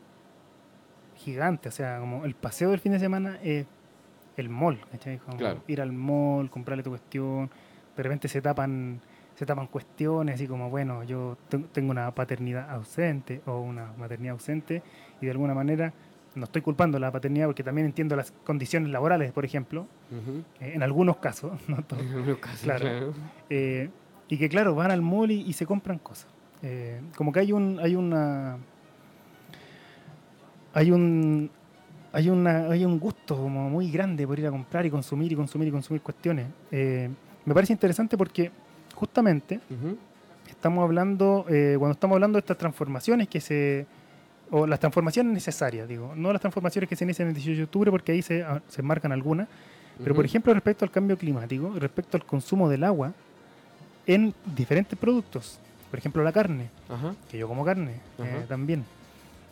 gigante, o sea, como el paseo del fin de semana es el mall, ¿cachai? Como Claro. ir al mall, comprarle tu cuestión, de repente se tapan se tapan cuestiones así como bueno yo te- tengo una paternidad ausente o una maternidad ausente y de alguna manera no estoy culpando la paternidad porque también entiendo las condiciones laborales por ejemplo eh, en algunos casos no todos. En algunos casos, Claro. claro. eh, y que claro van al mall y, y se compran cosas. Eh, como que hay un hay una hay un hay una hay un gusto como muy grande por ir a comprar y consumir y consumir y consumir cuestiones. Me parece interesante porque justamente estamos hablando cuando estamos hablando de estas transformaciones que se o las transformaciones necesarias digo no las transformaciones que se inician el 18 de octubre porque ahí se, ah, se marcan algunas pero por ejemplo, respecto al cambio climático, respecto al consumo del agua en diferentes productos, por ejemplo la carne, Ajá. que yo como carne eh, también.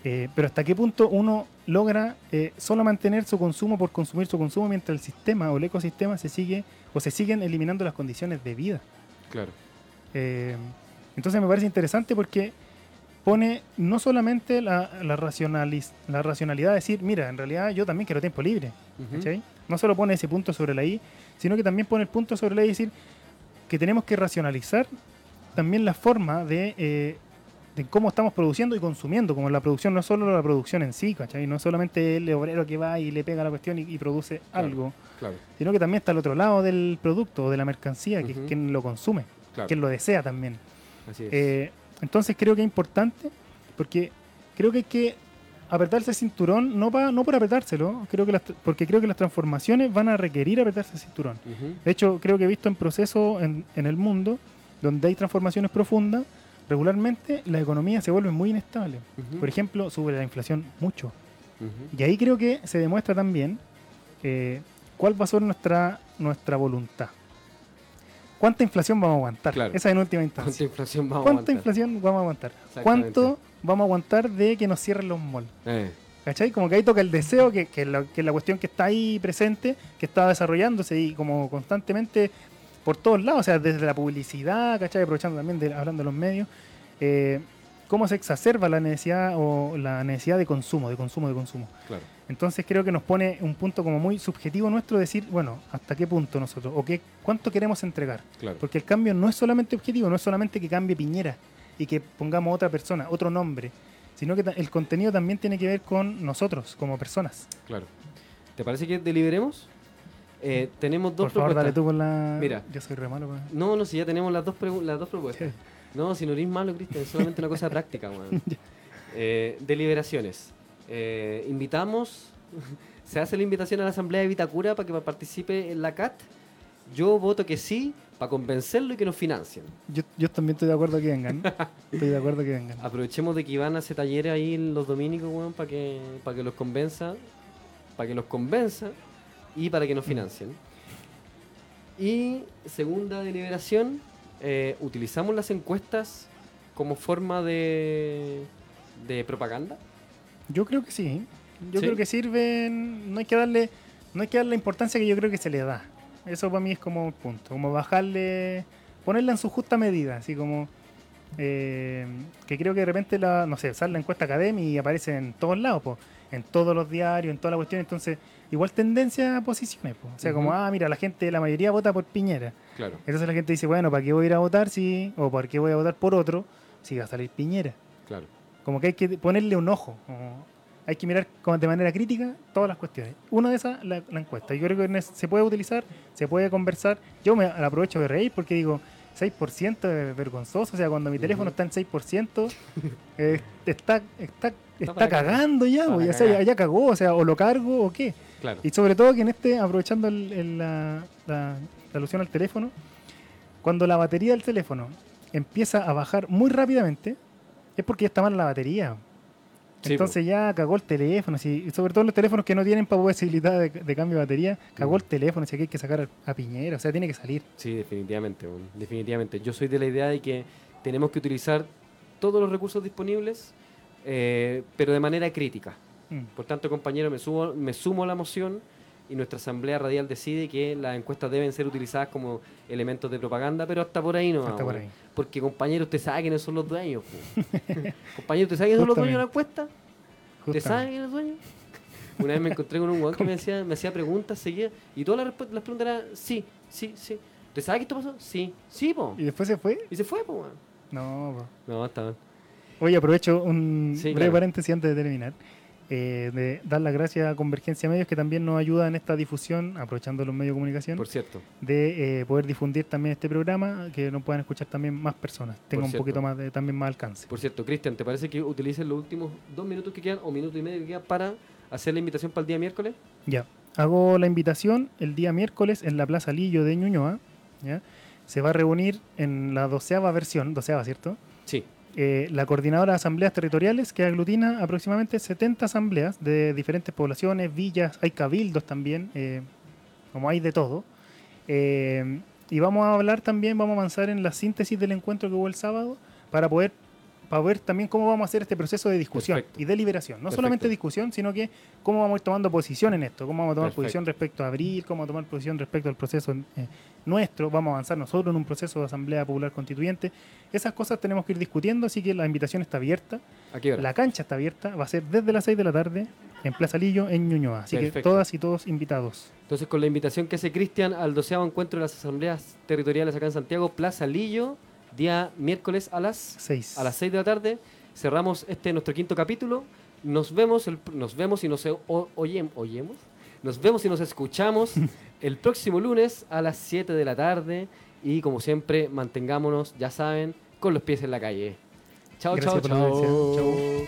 Eh, pero hasta qué punto uno logra eh, solo mantener su consumo por consumir su consumo mientras el sistema o el ecosistema se sigue o se siguen eliminando las condiciones de vida. Claro. Entonces me parece interesante porque pone no solamente la, la, racionaliz- la racionalidad de decir, mira, en realidad yo también quiero tiempo libre. ¿cachai? No solo pone ese punto sobre la I, sino que también pone el punto sobre la I y decir que tenemos que racionalizar también la forma de, eh, de cómo estamos produciendo y consumiendo, como la producción no solo la producción en sí, ¿cachai? No solamente el obrero que va y le pega la cuestión y, y produce Claro. algo, Claro. sino que también está el otro lado del producto o de la mercancía, que es quien lo consume, Claro. quien lo desea también. Así es. Eh, entonces creo que es importante porque creo que hay que apretarse el cinturón, no, pa- no por apretárselo, creo que las, porque creo que las transformaciones van a requerir apretarse el cinturón. De hecho, creo que he visto en procesos en, en el mundo donde hay transformaciones profundas, regularmente la economía se vuelve muy inestable. Ujú. Por ejemplo, sube la inflación mucho. Y ahí creo que se demuestra también eh, cuál va a ser nuestra, nuestra voluntad. ¿Cuánta inflación vamos a aguantar? Claro. Esa en última instancia. ¿Cuánta inflación vamos a ¿Cuánta aguantar? inflación vamos a aguantar? Exactamente. ¿Cuánto vamos a aguantar de que nos cierren los malls? Eh, ¿Cachai? Como que ahí toca el deseo, que, que, es la, que es la cuestión que está ahí presente, que está desarrollándose y como constantemente por todos lados, o sea, desde la publicidad, ¿cachai? Aprovechando también, de, hablando de los medios, eh, cómo se exacerba la necesidad o la necesidad de consumo, de consumo, de consumo. claro. Entonces creo que nos pone un punto como muy subjetivo nuestro decir, bueno, hasta qué punto nosotros, o qué, cuánto queremos entregar. Claro. Porque el cambio no es solamente objetivo, no es solamente que cambie Piñera y que pongamos otra persona, otro nombre, sino que el contenido también tiene que ver con nosotros como personas. Claro. ¿Te parece que deliberemos? Eh, tenemos dos Por favor, dale propuestas. tú con la... Mira. Yo soy re malo. No, no, si ya tenemos las dos, las dos propuestas. No, si no eres malo, Cristian, es solamente una cosa práctica, weón. Eh, deliberaciones. Eh, invitamos, se hace la invitación a la Asamblea de Vitacura para que participe en la CAT. Yo voto que sí, para convencerlo y que nos financien. Yo, yo también estoy de acuerdo que vengan. estoy de acuerdo que vengan. Aprovechemos de que Iván hace talleres ahí en los dominicos, weón, para que, para que los convenza, para que los convenza y para que nos financien. Y segunda deliberación, eh, utilizamos las encuestas como forma de, de propaganda. Yo creo que sí. Yo ¿Sí? creo que sirven. No hay que darle. no hay que dar la importancia que yo creo que se le da. Eso para mí es como un punto, como bajarle, ponerla en su justa medida, así como eh, que creo que de repente la, no sé, sale la encuesta académica y aparece en todos lados, pues, en todos los diarios, en toda la cuestión, entonces igual tendencia a posiciones, pues. o sea, como, ah, mira, la gente, la mayoría vota por Piñera. Claro. Entonces la gente dice, bueno, ¿para qué voy a ir a votar si, o para qué voy a votar por otro si va a salir Piñera? Claro. Como que hay que ponerle un ojo. hay que mirar de manera crítica todas las cuestiones. Una de esas, la, encuesta. Yo creo que se puede utilizar, se puede conversar. Yo me aprovecho de reír porque digo, 6% es vergonzoso. O sea, cuando mi teléfono está en 6%, eh, está, está, está, cagando ya, o sea, ya, cagó, o sea, o lo cargo o qué. Claro. Y sobre todo que en este, aprovechando la, la alusión al teléfono, cuando la batería del teléfono empieza a bajar muy rápidamente, es porque ya está mal la batería. Entonces ya cagó el teléfono, sobre todo los teléfonos que no tienen posibilidad de, de cambio de batería, cagó el teléfono, así que hay que sacar a Piñera, o sea, tiene que salir. Sí, definitivamente, definitivamente. Yo soy de la idea de que tenemos que utilizar todos los recursos disponibles, eh, pero de manera crítica. Mm. Por tanto, compañero, me, subo, me sumo a la moción y nuestra Asamblea Radial decide que las encuestas deben ser utilizadas como elementos de propaganda, pero hasta por ahí no. Hasta por ahí. Porque compañero, usted sabe quiénes son los dueños. compañero, ¿usted sabe quiénes son los dueños de la encuesta? ¿Usted sabe quiénes son los dueños? Una vez me encontré con un guan que me, decía, me hacía preguntas seguidas y todas las, las preguntas eran sí, sí, sí. ¿Usted sabe que esto pasó? Sí, sí, po. ¿Y después se fue? Y se fue, po, No, po. No, está bien. Oye, aprovecho un breve paréntesis antes de terminar. Eh, de dar las gracias a Convergencia Medios que también nos ayuda en esta difusión, aprovechando los medios de comunicación. Por cierto. De eh, poder difundir también este programa, que nos puedan escuchar también más personas, tenga un poquito más de, también más alcance. Por cierto, Cristian, ¿te parece que utilices los últimos dos minutos que quedan o minuto y medio que quedan para hacer la invitación para el día miércoles? Ya, hago la invitación el día miércoles en la Plaza Lillo de Ñuñoa. ¿ya? Se va a reunir en la doceava versión, doceava, ¿cierto? Sí. Eh, la coordinadora de asambleas territoriales que aglutina aproximadamente 70 asambleas de diferentes poblaciones, villas, hay cabildos también, eh, como hay de todo. Eh, y vamos a hablar también, vamos a avanzar en la síntesis del encuentro que hubo el sábado para poder para ver también cómo vamos a hacer este proceso de discusión y deliberación. No solamente discusión, sino que cómo vamos a ir tomando posición en esto, cómo vamos a tomar posición respecto a abril, cómo vamos a tomar posición respecto al proceso eh, nuestro, vamos a avanzar nosotros en un proceso de Asamblea Popular Constituyente. Esas cosas tenemos que ir discutiendo, así que la invitación está abierta. La cancha está abierta, va a ser desde las 6 de la tarde en Plaza Lillo, en Ñuñoa. Así que todas y todos invitados. Entonces, con la invitación que hace Cristian al doceavo encuentro de las asambleas territoriales acá en Santiago, Plaza Lillo, día miércoles a las 6. A las 6 de la tarde. Cerramos este nuestro quinto capítulo. Nos vemos, nos vemos y nos oyemos, oyemos. Nos vemos y nos escuchamos el próximo lunes a las 7 de la tarde. Y como siempre, mantengámonos, ya saben, con los pies en la calle. Chao, chao, chao.